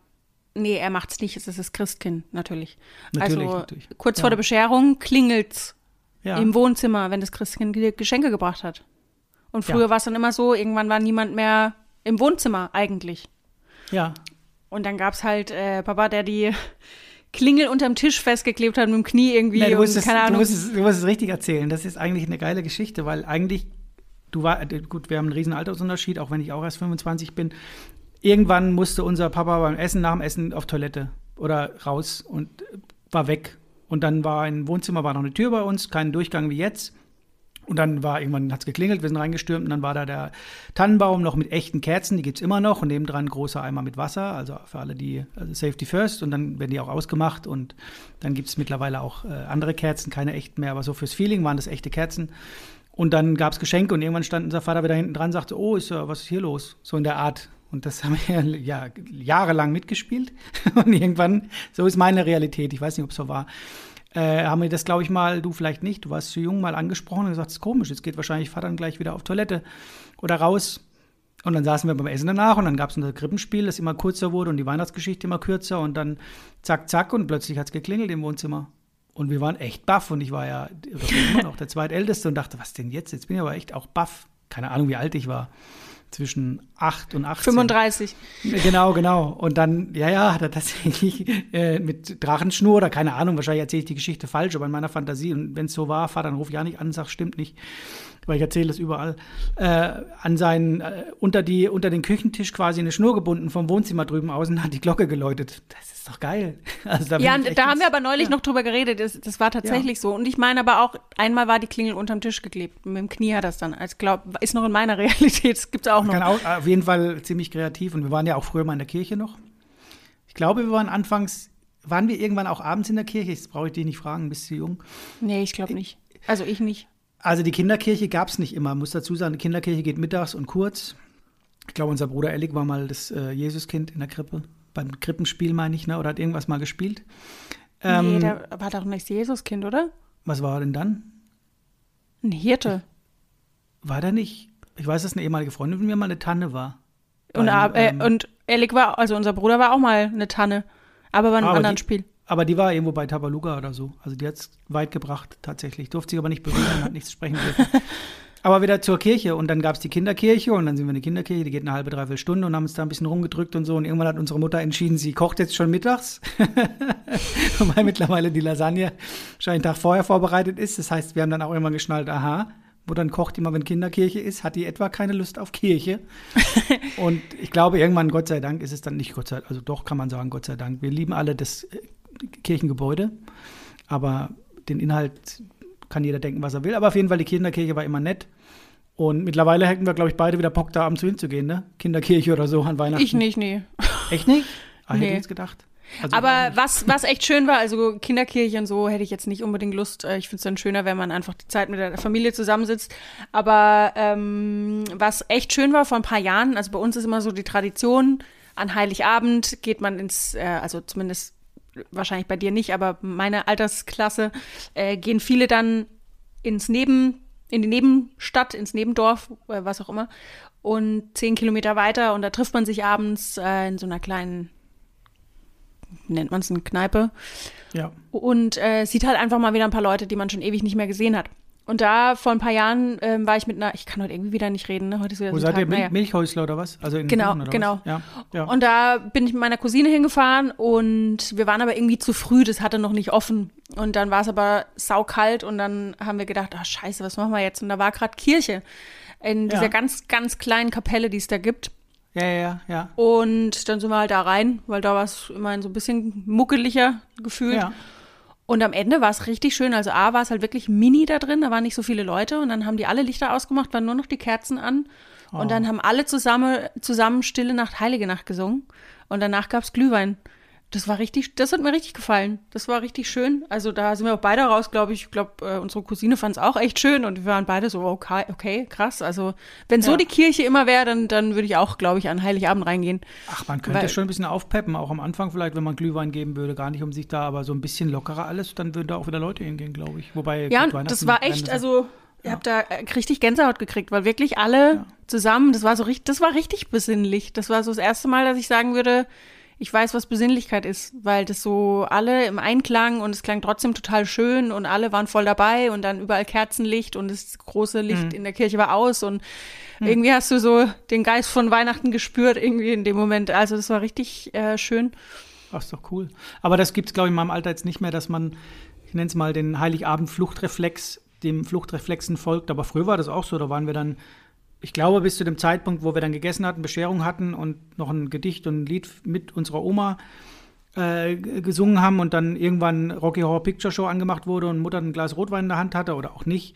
nee, er macht's nicht, es ist das Christkind natürlich. Natürlich, also natürlich. kurz Ja. vor der Bescherung klingelt's Ja. im Wohnzimmer, wenn das Christkind Ge- Geschenke gebracht hat. Und früher Ja. war es dann immer so, irgendwann war niemand mehr im Wohnzimmer eigentlich. ja. Und dann gab's halt äh, Papa, der die Klingel unterm Tisch festgeklebt hat mit dem Knie irgendwie Nee, du, und musst es, keine du, musst es, du musst es richtig erzählen. Das ist eigentlich eine geile Geschichte, weil eigentlich, du war, äh, gut, wir haben einen riesen Altersunterschied, auch wenn ich auch erst 25 bin. Irgendwann musste unser Papa beim Essen, nach dem Essen auf Toilette oder raus und äh, war weg. Und dann war im Wohnzimmer war noch eine Tür bei uns, kein Durchgang wie jetzt. Und dann war irgendwann hat es geklingelt, wir sind reingestürmt und dann war da der Tannenbaum noch mit echten Kerzen, die gibt's immer noch und nebendran ein großer Eimer mit Wasser, also für alle, die also Safety First und dann werden die auch ausgemacht und dann gibt's mittlerweile auch äh, andere Kerzen, keine echten mehr, aber so fürs Feeling waren das echte Kerzen. Und dann gab's Geschenke und irgendwann stand unser Vater wieder hinten dran und sagte, oh, ist was ist hier los? So in der Art. Und das haben wir ja jahrelang mitgespielt. Und irgendwann, so ist meine Realität, ich weiß nicht, ob es so war, äh, haben wir das, glaube ich, mal, du vielleicht nicht, du warst zu jung, mal angesprochen und gesagt, das ist komisch, jetzt geht wahrscheinlich Vater dann gleich wieder auf Toilette oder raus. Und dann saßen wir beim Essen danach und dann gab es unser Krippenspiel, das immer kürzer wurde und die Weihnachtsgeschichte immer kürzer und dann zack, zack und plötzlich hat es geklingelt im Wohnzimmer. Und wir waren echt baff und ich war ja immer noch der zweitälteste und dachte, was denn jetzt? Jetzt bin ich aber echt auch baff. Keine Ahnung, wie alt ich war. Zwischen 8 und 18. 35. Genau, genau. Und dann, ja, ja, hat er tatsächlich äh, mit Drachenschnur oder keine Ahnung, wahrscheinlich erzähle ich die Geschichte falsch, aber in meiner Fantasie, und wenn es so war, Vater, dann ruf ja nicht an und sag, stimmt nicht, weil ich erzähle das überall, äh, an seinen, äh, unter, die, unter den Küchentisch quasi eine Schnur gebunden vom Wohnzimmer drüben außen hat die Glocke geläutet. Das ist doch geil. Also da Ja, ich da haben wir aber neulich noch drüber geredet. Das, das war tatsächlich so. Und ich meine aber auch, einmal war die Klingel unterm Tisch geklebt. Mit dem Knie hat das dann. Als glaub, ist noch in meiner Realität. Das gibt's auch noch. Auch, auf jeden Fall ziemlich kreativ und wir waren ja auch früher mal in der Kirche noch. Ich glaube, wir waren anfangs, waren wir irgendwann auch abends in der Kirche? Das brauche ich dich nicht fragen, bist du jung? Nee, ich glaube nicht. Also ich nicht. Also die Kinderkirche gab es nicht immer, muss dazu sagen, die Kinderkirche geht mittags und kurz. Ich glaube, unser Bruder Ellig war mal das äh, Jesuskind in der Krippe, beim Krippenspiel meine ich, ne? oder hat irgendwas mal gespielt. Ähm, nee, der war doch nicht Jesuskind, oder? was war denn dann? Ein Hirte. War der nicht, ich weiß, dass eine ehemalige Freundin von mir mal eine Tanne war. Und, Beim, äh, ähm, und Elik war, also unser Bruder war auch mal eine Tanne. Aber bei einem anderen die- Spiel. Aber die war irgendwo bei Tabaluga oder so. Also die hat es weit gebracht, tatsächlich. Durfte sich aber nicht berühren, hat nichts sprechen dürfen. Aber wieder zur Kirche und dann gab es die Kinderkirche und dann sind wir in die Kinderkirche, die geht eine halbe, dreiviertel Stunde und haben uns da ein bisschen rumgedrückt und so und irgendwann hat unsere Mutter entschieden, sie kocht jetzt schon mittags, weil mittlerweile die Lasagne wahrscheinlich einen Tag vorher vorbereitet ist. Das heißt, wir haben dann auch irgendwann geschnallt, aha, wo dann kocht immer, wenn Kinderkirche ist, hat die etwa keine Lust auf Kirche. und ich glaube, irgendwann, Gott sei Dank, ist es dann nicht Gott sei Dank, also doch kann man sagen, Gott sei Dank. Wir lieben alle das äh, Kirchengebäude, aber den Inhalt kann jeder denken, was er will. Aber auf jeden Fall, die Kinderkirche war immer nett. Und mittlerweile hätten wir, glaube ich, beide wieder Bock, da abends hinzugehen, ne? Kinderkirche oder so an Weihnachten. Ich nicht, nee. Echt nicht? Ah, Nee. hätte ich jetzt gedacht. Also Aber was, was echt schön war, also Kinderkirche und so hätte ich jetzt nicht unbedingt Lust. Äh, Ich finde es dann schöner, wenn man einfach die Zeit mit der Familie zusammensitzt. Aber ähm, was echt schön war vor ein paar Jahren, also bei uns ist immer so die Tradition, an Heiligabend geht man ins, äh, also zumindest wahrscheinlich bei dir nicht, aber meine Altersklasse äh, gehen viele dann ins Neben, in die Nebenstadt, ins Nebendorf, äh, was auch immer, und zehn Kilometer weiter und da trifft man sich abends äh, in so einer kleinen, nennt man es eine Kneipe, Ja. und äh, sieht halt einfach mal wieder ein paar Leute, die man schon ewig nicht mehr gesehen hat. Und da vor ein paar Jahren ähm, war ich mit einer, ich kann heute irgendwie wieder nicht reden, ne? heute ist wieder Wo so ein seid ihr? Tag, Mil naja. Milchhäusler oder was? Also in Genau, oder genau. Was? Ja. ja. Und da bin ich mit meiner Cousine hingefahren und wir waren aber irgendwie zu früh, das hatte noch nicht offen. Und dann war es aber saukalt und dann haben wir gedacht, ah scheiße, was machen wir jetzt? Und da war gerade Kirche in dieser Ja. ganz, ganz kleinen Kapelle, die es da gibt. ja, ja, ja, ja. Und dann sind wir halt da rein, weil da war es immerhin so ein bisschen muckeliger gefühlt. ja. Und am Ende war es richtig schön. Also A war es halt wirklich mini da drin, da waren nicht so viele Leute und dann haben die alle Lichter ausgemacht, waren nur noch die Kerzen an. Und dann haben alle zusammen, zusammen Stille Nacht, Heilige Nacht gesungen. Und danach gab's Glühwein. Das war richtig, das hat mir richtig gefallen. Das war richtig schön. Also da sind wir auch beide raus, glaube ich. Ich glaube, äh, unsere Cousine fand es auch echt schön und wir waren beide so, okay, okay, krass. Also wenn so Ja. die Kirche immer wäre, dann, dann würde ich auch, glaube ich, an Heiligabend reingehen. Ach, man könnte Weil- schon ein bisschen aufpeppen, auch am Anfang vielleicht, wenn man Glühwein geben würde, gar nicht um sich da, aber so ein bisschen lockerer alles, dann würden da auch wieder Leute hingehen, glaube ich. Wobei Ja, das war echt, also ihr habt da äh, richtig Gänsehaut gekriegt, weil wirklich alle zusammen, das war so richtig, das war richtig besinnlich. Das war so das erste Mal, dass ich sagen würde, ich weiß, was Besinnlichkeit ist, weil das so alle im Einklang und es klang trotzdem total schön und alle waren voll dabei und dann überall Kerzenlicht und das große Licht in der Kirche war aus und irgendwie hast du so den Geist von Weihnachten gespürt irgendwie in dem Moment. Also das war richtig äh, schön. Ach, ist doch cool. Aber das gibt es, glaube ich, in meinem Alter jetzt nicht mehr, dass man, ich nenne es mal den Heiligabend-Fluchtreflex, dem Fluchtreflexen folgt. Aber früher war das auch so, da waren wir dann, ich glaube, bis zu dem Zeitpunkt, wo wir dann gegessen hatten, Bescherung hatten und noch ein Gedicht und ein Lied mit unserer Oma äh, gesungen haben und dann irgendwann Rocky Horror Picture Show angemacht wurde und Mutter ein Glas Rotwein in der Hand hatte oder auch nicht.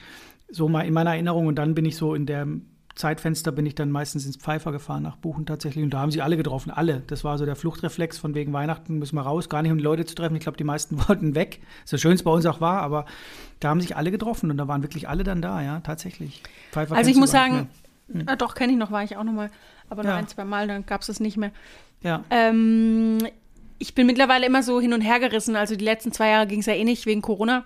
So mal in meiner Erinnerung. Und dann bin ich so in der Zeitfenster bin ich dann meistens ins Pfeifer gefahren nach Buchen tatsächlich und da haben sie alle getroffen, alle. Das war so der Fluchtreflex von wegen Weihnachten müssen wir raus, gar nicht um die Leute zu treffen. Ich glaube, die meisten wollten weg, so schön es bei uns auch war, aber da haben sich alle getroffen und da waren wirklich alle dann da, ja, tatsächlich. Pfeifer Also ich muss gar sagen, ah, doch, kenne ich noch, war ich auch noch mal, aber nur Ja. ein, zwei Mal, dann gab es das nicht mehr. ja, Ähm, ich bin mittlerweile immer so hin und her gerissen. Also die letzten zwei Jahre ging es ja eh nicht wegen Corona.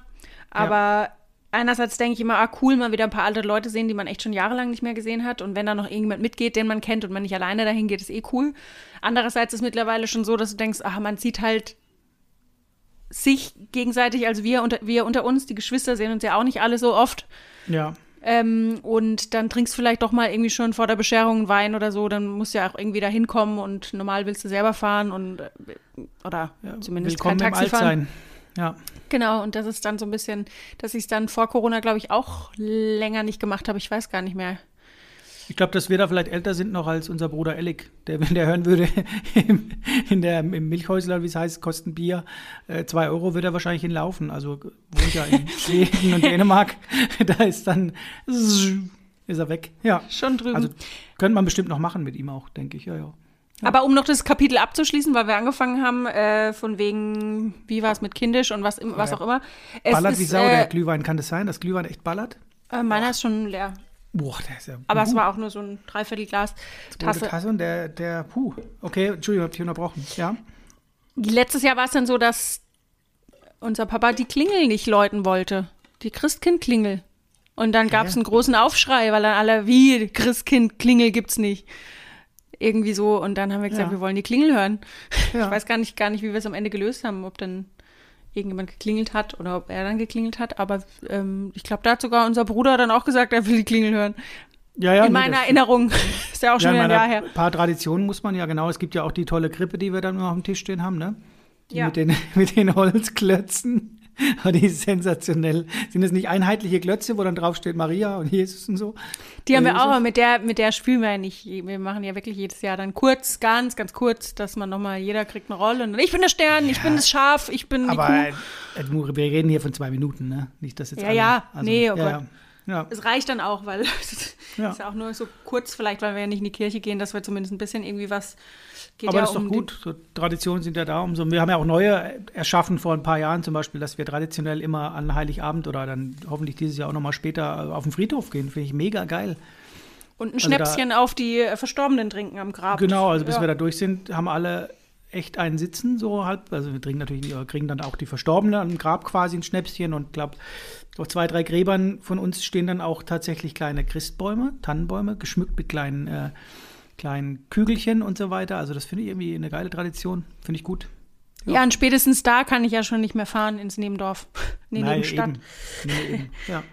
Aber einerseits denke ich immer, ah cool, mal wieder ein paar alte Leute sehen, die man echt schon jahrelang nicht mehr gesehen hat. Und wenn da noch irgendjemand mitgeht, den man kennt und man nicht alleine dahin geht, ist eh cool. Andererseits ist mittlerweile schon so, dass du denkst, ach, man sieht halt sich gegenseitig, also wir unter, wir unter uns, die Geschwister sehen uns ja auch nicht alle so oft. ja. Ähm, und dann trinkst du vielleicht doch mal irgendwie schon vor der Bescherung einen Wein oder so, dann musst du ja auch irgendwie da hinkommen und normal willst du selber fahren und äh, oder ja. zumindest Willkommen kein Taxi fahren. Ja, Genau, und das ist dann so ein bisschen, dass ich es dann vor Corona, glaube ich, auch länger nicht gemacht habe. Ich weiß gar nicht mehr. Ich glaube, dass wir da vielleicht älter sind noch als unser Bruder Ellik, der, wenn der hören würde, im, in der, im Milchhäusler, wie es heißt, kosten Bier, äh, zwei Euro, wird er wahrscheinlich hinlaufen. Also wohnt ja in Schweden und Dänemark, da ist dann, ist er weg. Ja, Schon drüben. also könnte man bestimmt noch machen mit ihm auch, denke ich, ja, ja. Aber um noch das Kapitel abzuschließen, weil wir angefangen haben, äh, von wegen, wie war es mit Kindisch und was, was ja. auch immer. Es Ballert ist, wie Sau, der äh, Glühwein. Kann das sein, dass Glühwein echt ballert? äh, meiner ist schon leer. Boah, der ist ja. Aber es puh, war auch nur so ein Dreiviertelglas Tasse. Tasse und der, der, puh. Okay, Entschuldigung, hab dich unterbrochen. Ja. Letztes Jahr war es dann so, dass unser Papa die Klingel nicht läuten wollte. Die Christkind-Klingel. Und dann gab es einen großen Aufschrei, weil dann alle, wie, Christkind-Klingel gibt's nicht. Irgendwie so. Und dann haben wir gesagt, Ja. wir wollen die Klingel hören. Ja. Ich weiß gar nicht, gar nicht, wie wir es am Ende gelöst haben. Ob dann irgendjemand geklingelt hat oder ob er dann geklingelt hat. Aber ähm, ich glaube, da hat sogar unser Bruder dann auch gesagt, er will die Klingel hören. Ja, ja, in nee, meiner Erinnerung. Ist ja auch schon Ja, wieder ein Jahr her. Ein paar Traditionen muss man ja, genau. Es gibt ja auch die tolle Krippe, die wir dann auf dem Tisch stehen haben, ne? Die Ja. mit, den, mit den Holzklötzen. Oh, die ist sensationell. Sind das nicht einheitliche Klötze, wo dann draufsteht Maria und Jesus und so? Die haben wir Oder auch, aber mit der, mit der spielen wir ja nicht. Wir machen ja wirklich jedes Jahr dann kurz, ganz, ganz kurz, dass man nochmal, jeder kriegt eine Rolle. Und ich bin der Stern, ich bin das Schaf, ich bin die Aber Kuh. äh, du, wir reden hier von zwei Minuten, ne? Nicht, dass jetzt Ja, alle, ja. Nee, oh ja, Gott. ja. ja. Es reicht dann auch, weil es Ja. ist ja auch nur so kurz, vielleicht, weil wir ja nicht in die Kirche gehen, dass wir zumindest ein bisschen irgendwie was geht Aber ja das ist doch um gut. So, Traditionen sind ja da. Umso, wir haben ja auch neue erschaffen vor ein paar Jahren zum Beispiel, dass wir traditionell immer an Heiligabend oder dann hoffentlich dieses Jahr auch nochmal später auf den Friedhof gehen. Finde ich mega geil. Und ein also da- Schnäpschen auf die äh, Verstorbenen trinken am Grab. Genau, also bis ja. wir da durch sind, haben alle echt einen Sitzen, so halb. Also wir trinken natürlich, kriegen dann auch die Verstorbenen am Grab quasi ein Schnäpschen und glaube, auf zwei, drei Gräbern von uns stehen dann auch tatsächlich kleine Christbäume, Tannenbäume, geschmückt mit kleinen, äh, kleinen Kügelchen und so weiter. Also das finde ich irgendwie eine geile Tradition. Finde ich gut. Ja. und spätestens da kann ich ja schon nicht mehr fahren ins Nebendorf. Nee, Nein, Nebenstadt. eben. Nee, eben. Ja.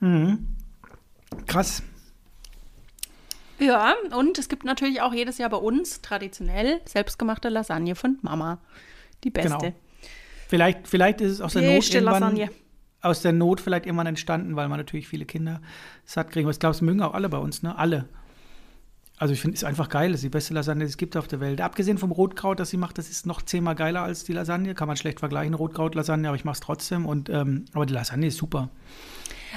Mhm. Krass. Ja, und es gibt natürlich auch jedes Jahr bei uns traditionell selbstgemachte Lasagne von Mama. Die beste. Genau. Vielleicht, vielleicht ist es aus der Die Not irgendwann, Lasagne. aus der Not vielleicht irgendwann entstanden, weil man natürlich viele Kinder satt kriegen. Aber ich glaube, es mögen auch alle bei uns, ne? Alle. Also ich finde es einfach geil. Das ist die beste Lasagne, die es gibt auf der Welt. Abgesehen vom Rotkraut, das sie macht, das ist noch zehnmal geiler als die Lasagne. Kann man schlecht vergleichen, Rotkraut-Lasagne, aber ich mache es trotzdem. Und, ähm, aber die Lasagne ist super.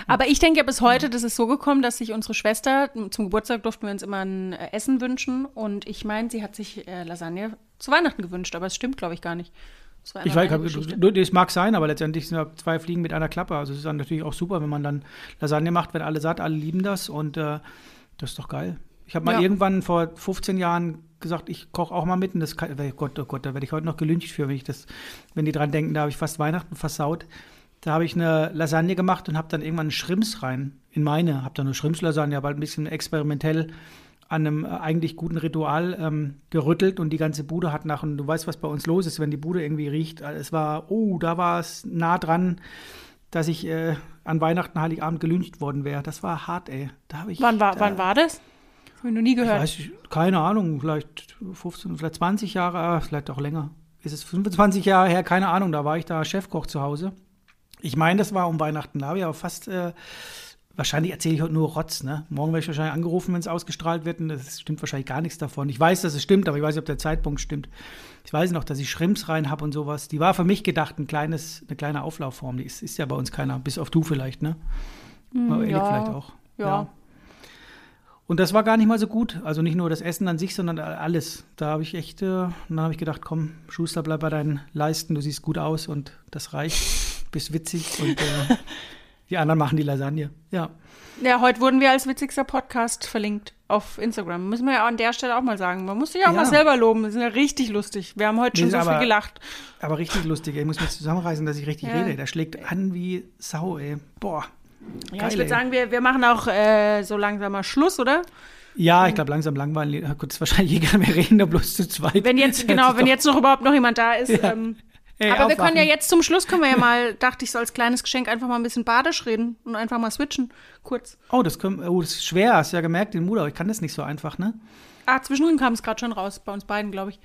Aber ich denke ja bis heute, das ist so gekommen, dass sich unsere Schwester, zum Geburtstag durften wir uns immer ein äh, Essen wünschen. Und ich meine, sie hat sich äh, Lasagne zu Weihnachten gewünscht, aber es stimmt, glaube ich, gar nicht. Ich weiß, das mag sein, aber letztendlich sind ja zwei Fliegen mit einer Klappe. Also es ist dann natürlich auch super, wenn man dann Lasagne macht, wenn alle satt, alle lieben das und äh, das ist doch geil. Ich habe mal Ja. irgendwann vor 15 Jahren gesagt, ich koche auch mal mit und das kann, oh Gott, oh Gott, da werde ich heute noch gelüncht für, wenn ich das, wenn die dran denken, da habe ich fast Weihnachten versaut. Da habe ich eine Lasagne gemacht und habe dann irgendwann Schrimps rein in meine, habe dann eine Schrimpslasagne, aber ein bisschen experimentell an einem äh, eigentlich guten Ritual ähm, gerüttelt und die ganze Bude hat nach, und du weißt, was bei uns los ist, wenn die Bude irgendwie riecht. Äh, Es war, oh, da war es nah dran, dass ich äh, an Weihnachten, Heiligabend gelüncht worden wäre. Das war hart, ey. Da ich. Wann war, da, wann war das? Habe ich noch nie Ich gehört. weiß, nicht, keine Ahnung, vielleicht 15, vielleicht 20 Jahre, ah, vielleicht auch länger. Ist es 25 Jahre her, keine Ahnung, da war ich da Chefkoch zu Hause. Ich meine, das war um Weihnachten, da habe ich aber fast, äh, wahrscheinlich erzähle ich heute nur Rotz, ne? Morgen werde ich wahrscheinlich angerufen, wenn es ausgestrahlt wird und das stimmt wahrscheinlich gar nichts davon. Ich weiß, dass es stimmt, aber ich weiß nicht, ob der Zeitpunkt stimmt. Ich weiß noch, dass ich Schrimps rein habe und sowas. Die war für mich gedacht ein kleines, eine kleine Auflaufform. Die ist, ist ja bei uns keiner, bis auf du vielleicht, ne? Hm, ja. vielleicht auch. Ja. Und das war gar nicht mal so gut. Also nicht nur das Essen an sich, sondern alles. Da habe ich echt, äh, dann habe ich gedacht, komm, Schuster, bleib bei deinen Leisten, du siehst gut aus und das reicht. Bist witzig und äh, die anderen machen die Lasagne. Ja. Ja, heute wurden wir als witzigster Podcast verlinkt auf Instagram. Müssen wir ja an der Stelle auch mal sagen. Man muss sich auch Ja. mal selber loben. Wir sind ja richtig lustig. Wir haben heute schon so sind viel aber- gelacht. Aber richtig lustig, ey. ich muss mich zusammenreißen, dass ich richtig Ja. rede. Der schlägt an wie Sau, ey. Boah. Ja, Geil, ich würde sagen, wir, wir machen auch äh, so langsam mal Schluss, oder? Ja, ich glaube, langsam langweilig. Ja, Gut, wahrscheinlich egal, wir reden da bloß zu zweit. Wenn jetzt, genau, wenn jetzt noch überhaupt noch jemand da ist. Ja. Ähm, Ey, aber wir können ja aufwachen. jetzt zum Schluss, können wir ja mal, dachte ich, so als kleines Geschenk einfach mal ein bisschen Badisch reden und einfach mal switchen. Kurz. Oh, das, können, oh, das ist schwer, hast du ja gemerkt, den aber ich kann das nicht so einfach, ne? Ah, zwischendrin kam es gerade schon raus, bei uns beiden, glaube ich.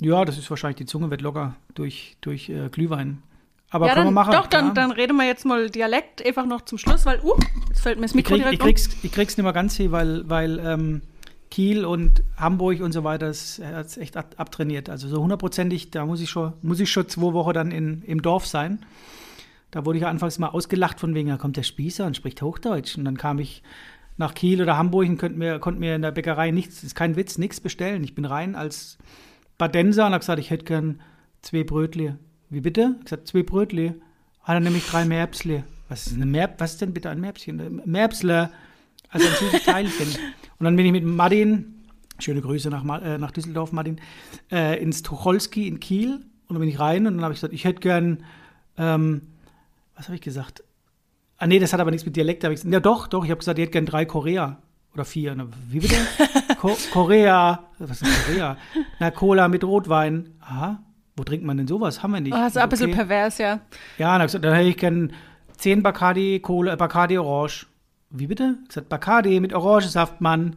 Ja, das ist wahrscheinlich, die Zunge wird locker durch, durch äh, Glühwein. Aber ja, können dann, wir machen. doch, dann, dann reden wir jetzt mal Dialekt einfach noch zum Schluss, weil, uh, jetzt fällt mir das ich, Mikro krieg, direkt ich, um. krieg's, ich krieg's nicht mehr ganz hin, weil, weil ähm, Kiel und Hamburg und so weiter, das hat es echt ab- abtrainiert. Also so hundertprozentig, da muss ich schon, muss ich schon zwei Wochen dann in, im Dorf sein. Da wurde ich ja anfangs mal ausgelacht von wegen, da kommt der Spießer und spricht Hochdeutsch. Und dann kam ich nach Kiel oder Hamburg und konnte mir, konnte mir in der Bäckerei nichts, das ist kein Witz, nichts bestellen. Ich bin rein als Badenser und habe gesagt, ich hätte gern zwei Brötli. Wie bitte? Ich gesagt, zwei Brötli. Hat er nämlich drei Merbsli. Was ist eine Merb was ist denn bitte ein Merbschen? Merbsle. Also ein süßes Teilchen. Und dann bin ich mit Martin, schöne Grüße nach, äh, nach Düsseldorf, Martin, äh, ins Tucholsky in Kiel. Und dann bin ich rein und dann habe ich gesagt, ich hätte gern, ähm, was habe ich gesagt? Ah, nee, das hat aber nichts mit Dialekt. hab ich gesagt, Ja, doch, doch, ich habe gesagt, ich hätte gern drei Korea. Oder vier. Na, wie bitte? Ko Korea. Was ist denn Korea? Na, Cola mit Rotwein. Aha. Wo trinkt man denn sowas? Haben wir nicht. Oh, das ist ein bisschen pervers, ja. Ja, dann, dann hätte ich gern 10 Bacardi Cola, äh, Bacardi Orange. Wie bitte? Ich gesagt, Bacardi mit Orangensaft, Mann.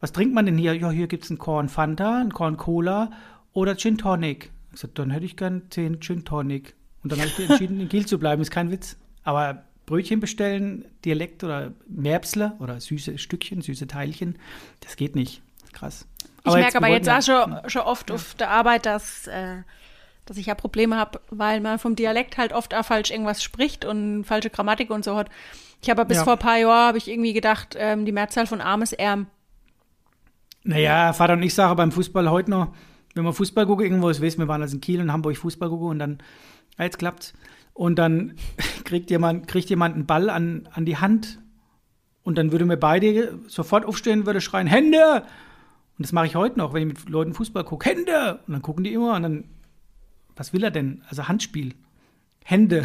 Was trinkt man denn hier? Ja, hier gibt es einen Korn Fanta, einen Korn Cola oder Gin Tonic. Ich gesagt, dann hätte ich gern 10 Gin Tonic. Und dann habe ich entschieden, in Kiel zu bleiben. Ist kein Witz. Aber Brötchen bestellen, Dialekt oder Merbsler oder süße Stückchen, süße Teilchen, das geht nicht. Krass. Aber ich merke aber jetzt auch schon, schon oft ja. auf der Arbeit, dass, äh, dass ich ja Probleme habe, weil man vom Dialekt halt oft auch falsch irgendwas spricht und falsche Grammatik und so hat. Ich habe bis ja. vor ein paar Jahren habe ich irgendwie gedacht, ähm, die Mehrzahl von arm ist Ärm. Naja, Vater und ich sagen beim Fußball heute noch, wenn wir Fußball gucken, irgendwo ist, wir waren also in Kiel und Hamburg Fußball gucken und dann, ja, jetzt klappt's. Und dann kriegt jemand, kriegt jemand einen Ball an, an die Hand und dann würde mir beide sofort aufstehen, würde schreien, Hände! Und das mache ich heute noch, wenn ich mit Leuten Fußball gucke, Hände! Und dann gucken die immer und dann, was will er denn? Also Handspiel. Hände.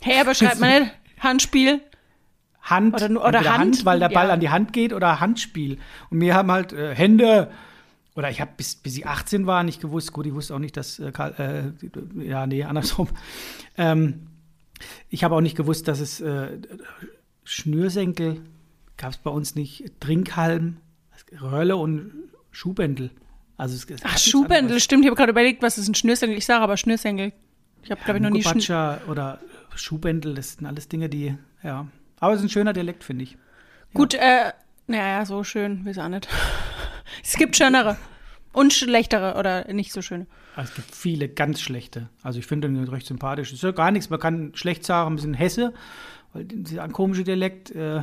Hey, aber schreibt man nicht Handspiel? Hand oder, oder Hand, Hand, weil der Ball ja. an die Hand geht oder Handspiel. Und wir haben halt äh, Hände. Oder ich habe bis, bis ich 18 war nicht gewusst, gut, ich wusste auch nicht, dass, äh, äh, ja, nee, andersrum. Ähm, ich habe auch nicht gewusst, dass es äh, Schnürsenkel gab es bei uns nicht, Trinkhalm, Rölle und Schuhbändel. Also es, es Ach, Schuhbändel, stimmt. Ich habe gerade überlegt, was ist ein Schnürsenkel? Ich sage aber Schnürsenkel. Ich habe, ja, glaube ich, noch nie Schnürsenkel. oder Schuhbändel, das sind alles Dinge, die, ja. Aber es ist ein schöner Dialekt, finde ich. Ja. Gut, äh, naja, so schön, wie es auch nicht. es gibt schönere und schlechtere oder nicht so schöne. Es gibt viele ganz schlechte. Also ich finde den recht sympathisch. Es ist ja gar nichts. Man kann schlecht sagen, ein bisschen Hesse, weil dieser komische Dialekt. Äh,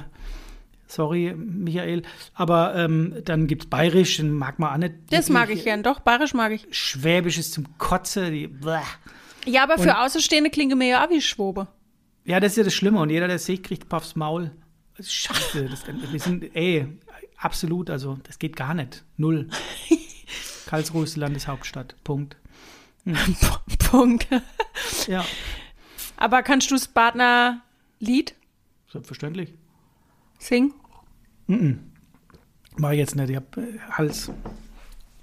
sorry, Michael. Aber ähm, dann gibt es Bayerisch, den mag man auch nicht. Das mag ich gern, doch, Bayerisch mag ich. Schwäbisch ist zum Kotze. Die, ja, aber für und, Außenstehende klinge mir ja auch wie Schwobe. Ja, das ist ja das Schlimme. Und jeder, der es sieht, kriegt Puffs Maul. Das ist scheiße. Das, wir sind, ey, absolut, also das geht gar nicht. Null. Karlsruhe ist die Landeshauptstadt. Punkt. Hm. Punkt. ja. Aber kannst du das Partnerlied? Selbstverständlich. Sing? -mm. Mach ich jetzt nicht. Ich hab äh, Hals.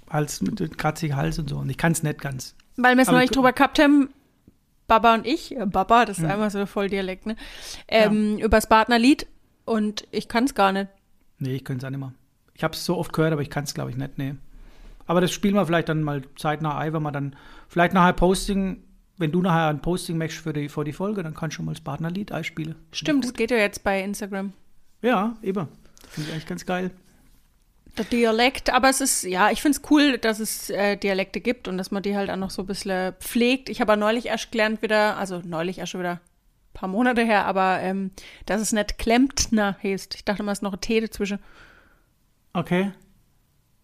Hals mit kratzigem Hals und so. Und ich kann es nicht ganz. Weil wir es neulich drüber gehabt haben, Baba und ich, äh, Baba, das ist hm. einmal so voll Dialekt, ne? Ähm, ja. Übers Partnerlied und ich kann es gar nicht. Nee, ich könnte es auch nicht mehr. Ich habe es so oft gehört, aber ich kann es, glaube ich, nicht, nee. Aber das spielen wir vielleicht dann mal zeitnah ein, wenn wir dann vielleicht nachher Posting, wenn du nachher ein Posting machst für die, für die Folge, dann kannst du schon mal das Partnerlied einspielen. Stimmt, das geht ja jetzt bei Instagram. Ja, eben. Finde ich eigentlich ganz geil. Der Dialekt, aber es ist, ja, ich finde es cool, dass es äh, Dialekte gibt und dass man die halt auch noch so ein bisschen pflegt. Ich habe neulich erst gelernt wieder, also neulich erst schon wieder ein paar Monate her, aber ähm, dass es nicht Klemptner heißt. Ich dachte mal, es ist noch ein T dazwischen. Okay.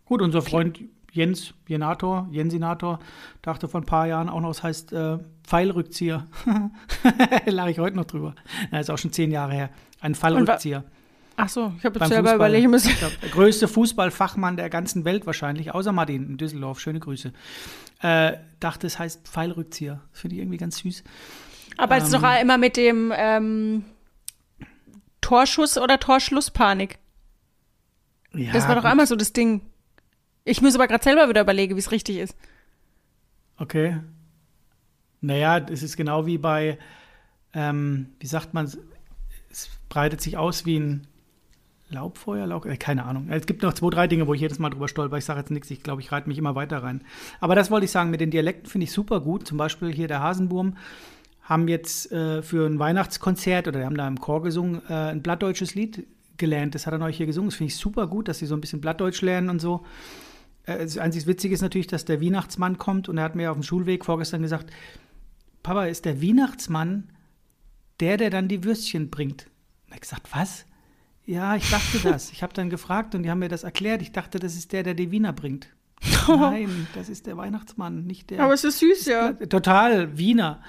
Gut, unser Freund Jens Jenator, Jensinator, dachte vor ein paar Jahren auch noch, es heißt äh, Pfeilrückzieher. Lache ich heute noch drüber. Das ist auch schon zehn Jahre her. Ein Fallrückzieher. Ach so, ich habe jetzt selber überlegen müssen. der größte Fußballfachmann der ganzen Welt wahrscheinlich, außer Martin in Düsseldorf. Schöne Grüße. Äh, dachte, es heißt Pfeilrückzieher. Finde ich irgendwie ganz süß. Aber ähm, es ist doch ähm, immer mit dem ähm, Torschuss oder Torschlusspanik. Ja, das war doch gut. einmal so das Ding. Ich muss aber gerade selber wieder überlegen, wie es richtig ist. Okay. Naja, es ist genau wie bei, ähm, wie sagt man, es breitet sich aus wie ein Laubfeuer, Laub, äh, keine Ahnung. Es gibt noch zwei, drei Dinge, wo ich jedes Mal drüber stolper. Ich sage jetzt nichts, ich glaube, ich reite mich immer weiter rein. Aber das wollte ich sagen, mit den Dialekten finde ich super gut. Zum Beispiel hier der Hasenburm haben jetzt äh, für ein Weihnachtskonzert oder haben da im Chor gesungen, äh, ein blattdeutsches Lied gelernt. Das hat er euch hier gesungen. Das finde ich super gut, dass sie so ein bisschen Blattdeutsch lernen und so. Äh, das einzig Witzige ist natürlich, dass der Weihnachtsmann kommt und er hat mir auf dem Schulweg vorgestern gesagt, Papa, ist der Weihnachtsmann der, der dann die Würstchen bringt? Und er hat gesagt, was? Ja, ich dachte das. Ich habe dann gefragt und die haben mir das erklärt. Ich dachte, das ist der, der die Wiener bringt. Nein, das ist der Weihnachtsmann, nicht der. Aber es ist süß, ja. Total, Wiener.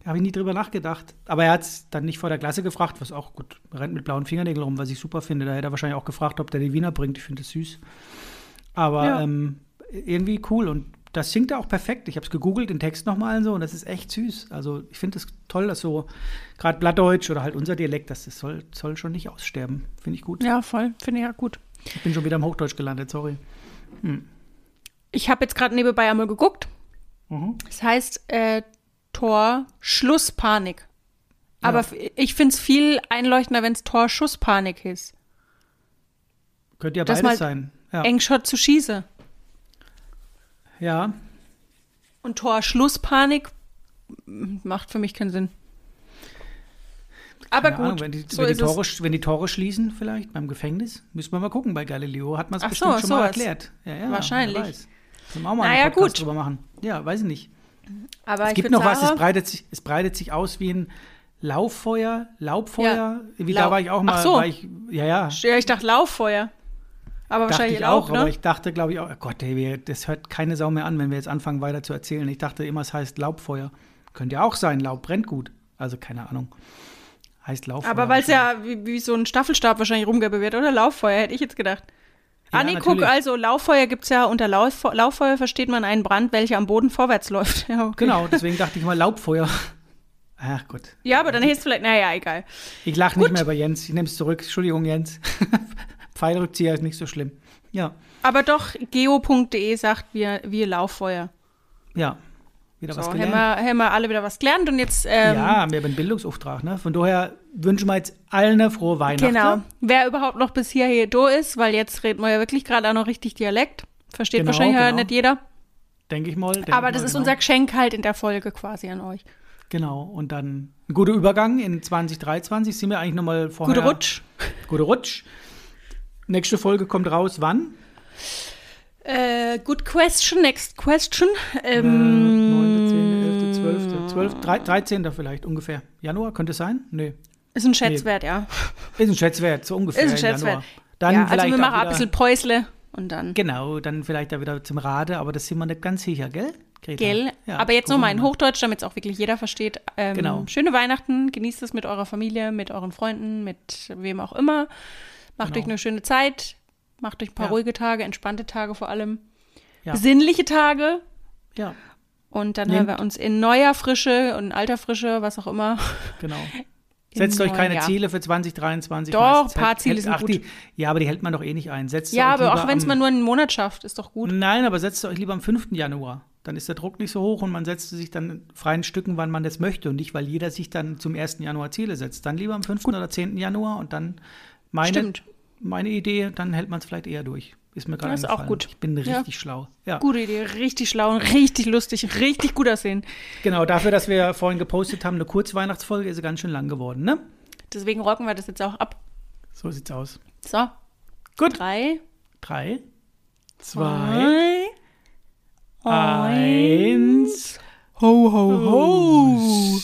Da habe ich nie drüber nachgedacht. Aber er hat es dann nicht vor der Klasse gefragt, was auch gut, er rennt mit blauen Fingernägeln rum, was ich super finde. Da hätte er wahrscheinlich auch gefragt, ob der die Wiener bringt. Ich finde das süß. Aber ja. ähm, irgendwie cool und das singt er auch perfekt. Ich habe es gegoogelt, den Text nochmal und so, und das ist echt süß. Also ich finde es das toll, dass so gerade Blattdeutsch oder halt unser Dialekt, das, das soll, soll schon nicht aussterben. Finde ich gut. Ja, voll. Finde ich auch gut. Ich bin schon wieder im Hochdeutsch gelandet, sorry. Hm. Ich habe jetzt gerade nebenbei einmal geguckt. Mhm. Das heißt äh, Tor Schlusspanik. Aber Ja. ich finde es viel einleuchtender, wenn es Tor Schusspanik ist. Könnte ja Das beides sein. Ja. Engshot zu schießen. Ja. Und Tor Schlusspanik mm, macht für mich keinen Sinn. Aber Keine gut, Ahnung, wenn, die, so wenn, die Tore, wenn die Tore schließen, vielleicht beim Gefängnis, müssen wir mal gucken. Bei Galileo hat man es bestimmt so, schon mal sowas. erklärt. Ja, ja, Wahrscheinlich. Können wir auch mal Naja, einen Podcast gut. drüber machen. Ja, weiß ich nicht. Aber Es gibt noch was, es breitet, sich, es breitet sich aus wie ein Lauffeuer, Laubfeuer. Wie Lau- da war ich auch mal. Ach so. Ich, ja, ja. Ja, ich dachte Lauffeuer. Aber Dachte wahrscheinlich ich Laub, auch, ne? aber ich dachte, glaube ich, auch, oh Gott, ey, das hört keine Sau mehr an, wenn wir jetzt anfangen weiter zu erzählen. Ich dachte immer, es heißt Laubfeuer. Könnte ja auch sein, Laub brennt gut. Also keine Ahnung. Heißt Lauffeuer. Aber weil es ja wie, wie so ein Staffelstab wahrscheinlich rumgebe wird, oder? Lauffeuer, hätte ich jetzt gedacht. Ja, ah, nee, guck, also Lauffeuer gibt es ja, unter Lauf, Lauffeuer versteht man einen Brand, welcher am Boden vorwärts läuft. Ja, okay. Genau, deswegen dachte ich mal Laubfeuer. Ach Gott. Ja, aber dann hättest du vielleicht, naja, egal. Ich lache nicht Gut. mehr bei Jens. Ich nehme es zurück. Entschuldigung, Jens. Pfeilrückzieher ist nicht so schlimm. Ja, Aber doch, geo.de sagt, wir, wir Lauffeuer. ja. Wieder So, was haben gelernt. wir, haben wir alle wieder was gelernt und jetzt, ähm, ja, wir haben einen Bildungsauftrag. Ne? Von daher wünschen wir jetzt allen eine frohe Weihnachten. genau. Wer überhaupt noch bis hierher da ist, weil jetzt reden wir ja wirklich gerade auch noch richtig Dialekt. Versteht Genau, wahrscheinlich genau. nicht jeder. Denke ich mal. denk Aber das mal, ist genau. unser Geschenk halt in der Folge quasi an euch. Genau. Und dann ein guter Übergang in 2023. Sind wir eigentlich nochmal vorher. Gute Rutsch. Guter Rutsch. Nächste Folge kommt raus. Wann? Äh, good question, next question. Äh, Ähm, 9., 10., 11., 12., 12., 13. 13. vielleicht ungefähr. Januar könnte es sein? Nee. ist ein Schätzwert, ja. Ist ein Schätzwert, so ungefähr. Ist ein Schätzwert. Dann ja also wir machen ein bisschen Päusle und dann. Genau, dann vielleicht da wieder zum Rade, aber das sind wir nicht ganz sicher, gell? Greta? Gell? Ja, Aber jetzt nochmal in. Hochdeutsch, damit es auch wirklich jeder versteht. Ähm, Genau. Schöne Weihnachten, genießt es mit eurer Familie, mit euren Freunden, mit wem auch immer. Macht Genau. euch eine schöne Zeit, macht euch ein paar Ja. ruhige Tage, entspannte Tage vor allem, Ja. besinnliche Tage. Ja, Und dann Nehmt- hören wir uns in neuer Frische und in alter Frische, was auch immer. genau. Setzt euch keine Jahr. Ziele für 2023. Doch, ein paar Hält- Ziele hält- sind ach, gut. Die, ja, aber die hält man doch eh nicht ein. Setzt Ja, aber auch wenn es mal nur einen Monat schafft, ist doch gut. Nein, aber setzt euch lieber am 5. Januar. Dann ist der Druck nicht so hoch und man setzt sich dann in freien Stücken, wann man das möchte und nicht, weil jeder sich dann zum 1. Januar Ziele setzt. Dann lieber am 5. oder 10. Januar und dann meine, meine Idee, dann hält man es vielleicht eher durch. Ist mir gerade Das auch gut. Ich bin richtig ja. schlau. Ja. Gute Idee, richtig schlau und richtig lustig, richtig gut aussehen. Genau, dafür, dass wir vorhin gepostet haben, eine Kurzweihnachtsfolge ist ganz schön lang geworden, ne? Deswegen rocken wir das jetzt auch ab. So sieht's aus. So. Gut. Drei. Drei. Zwei. zwei eins. Ho, ho, ho. Oh.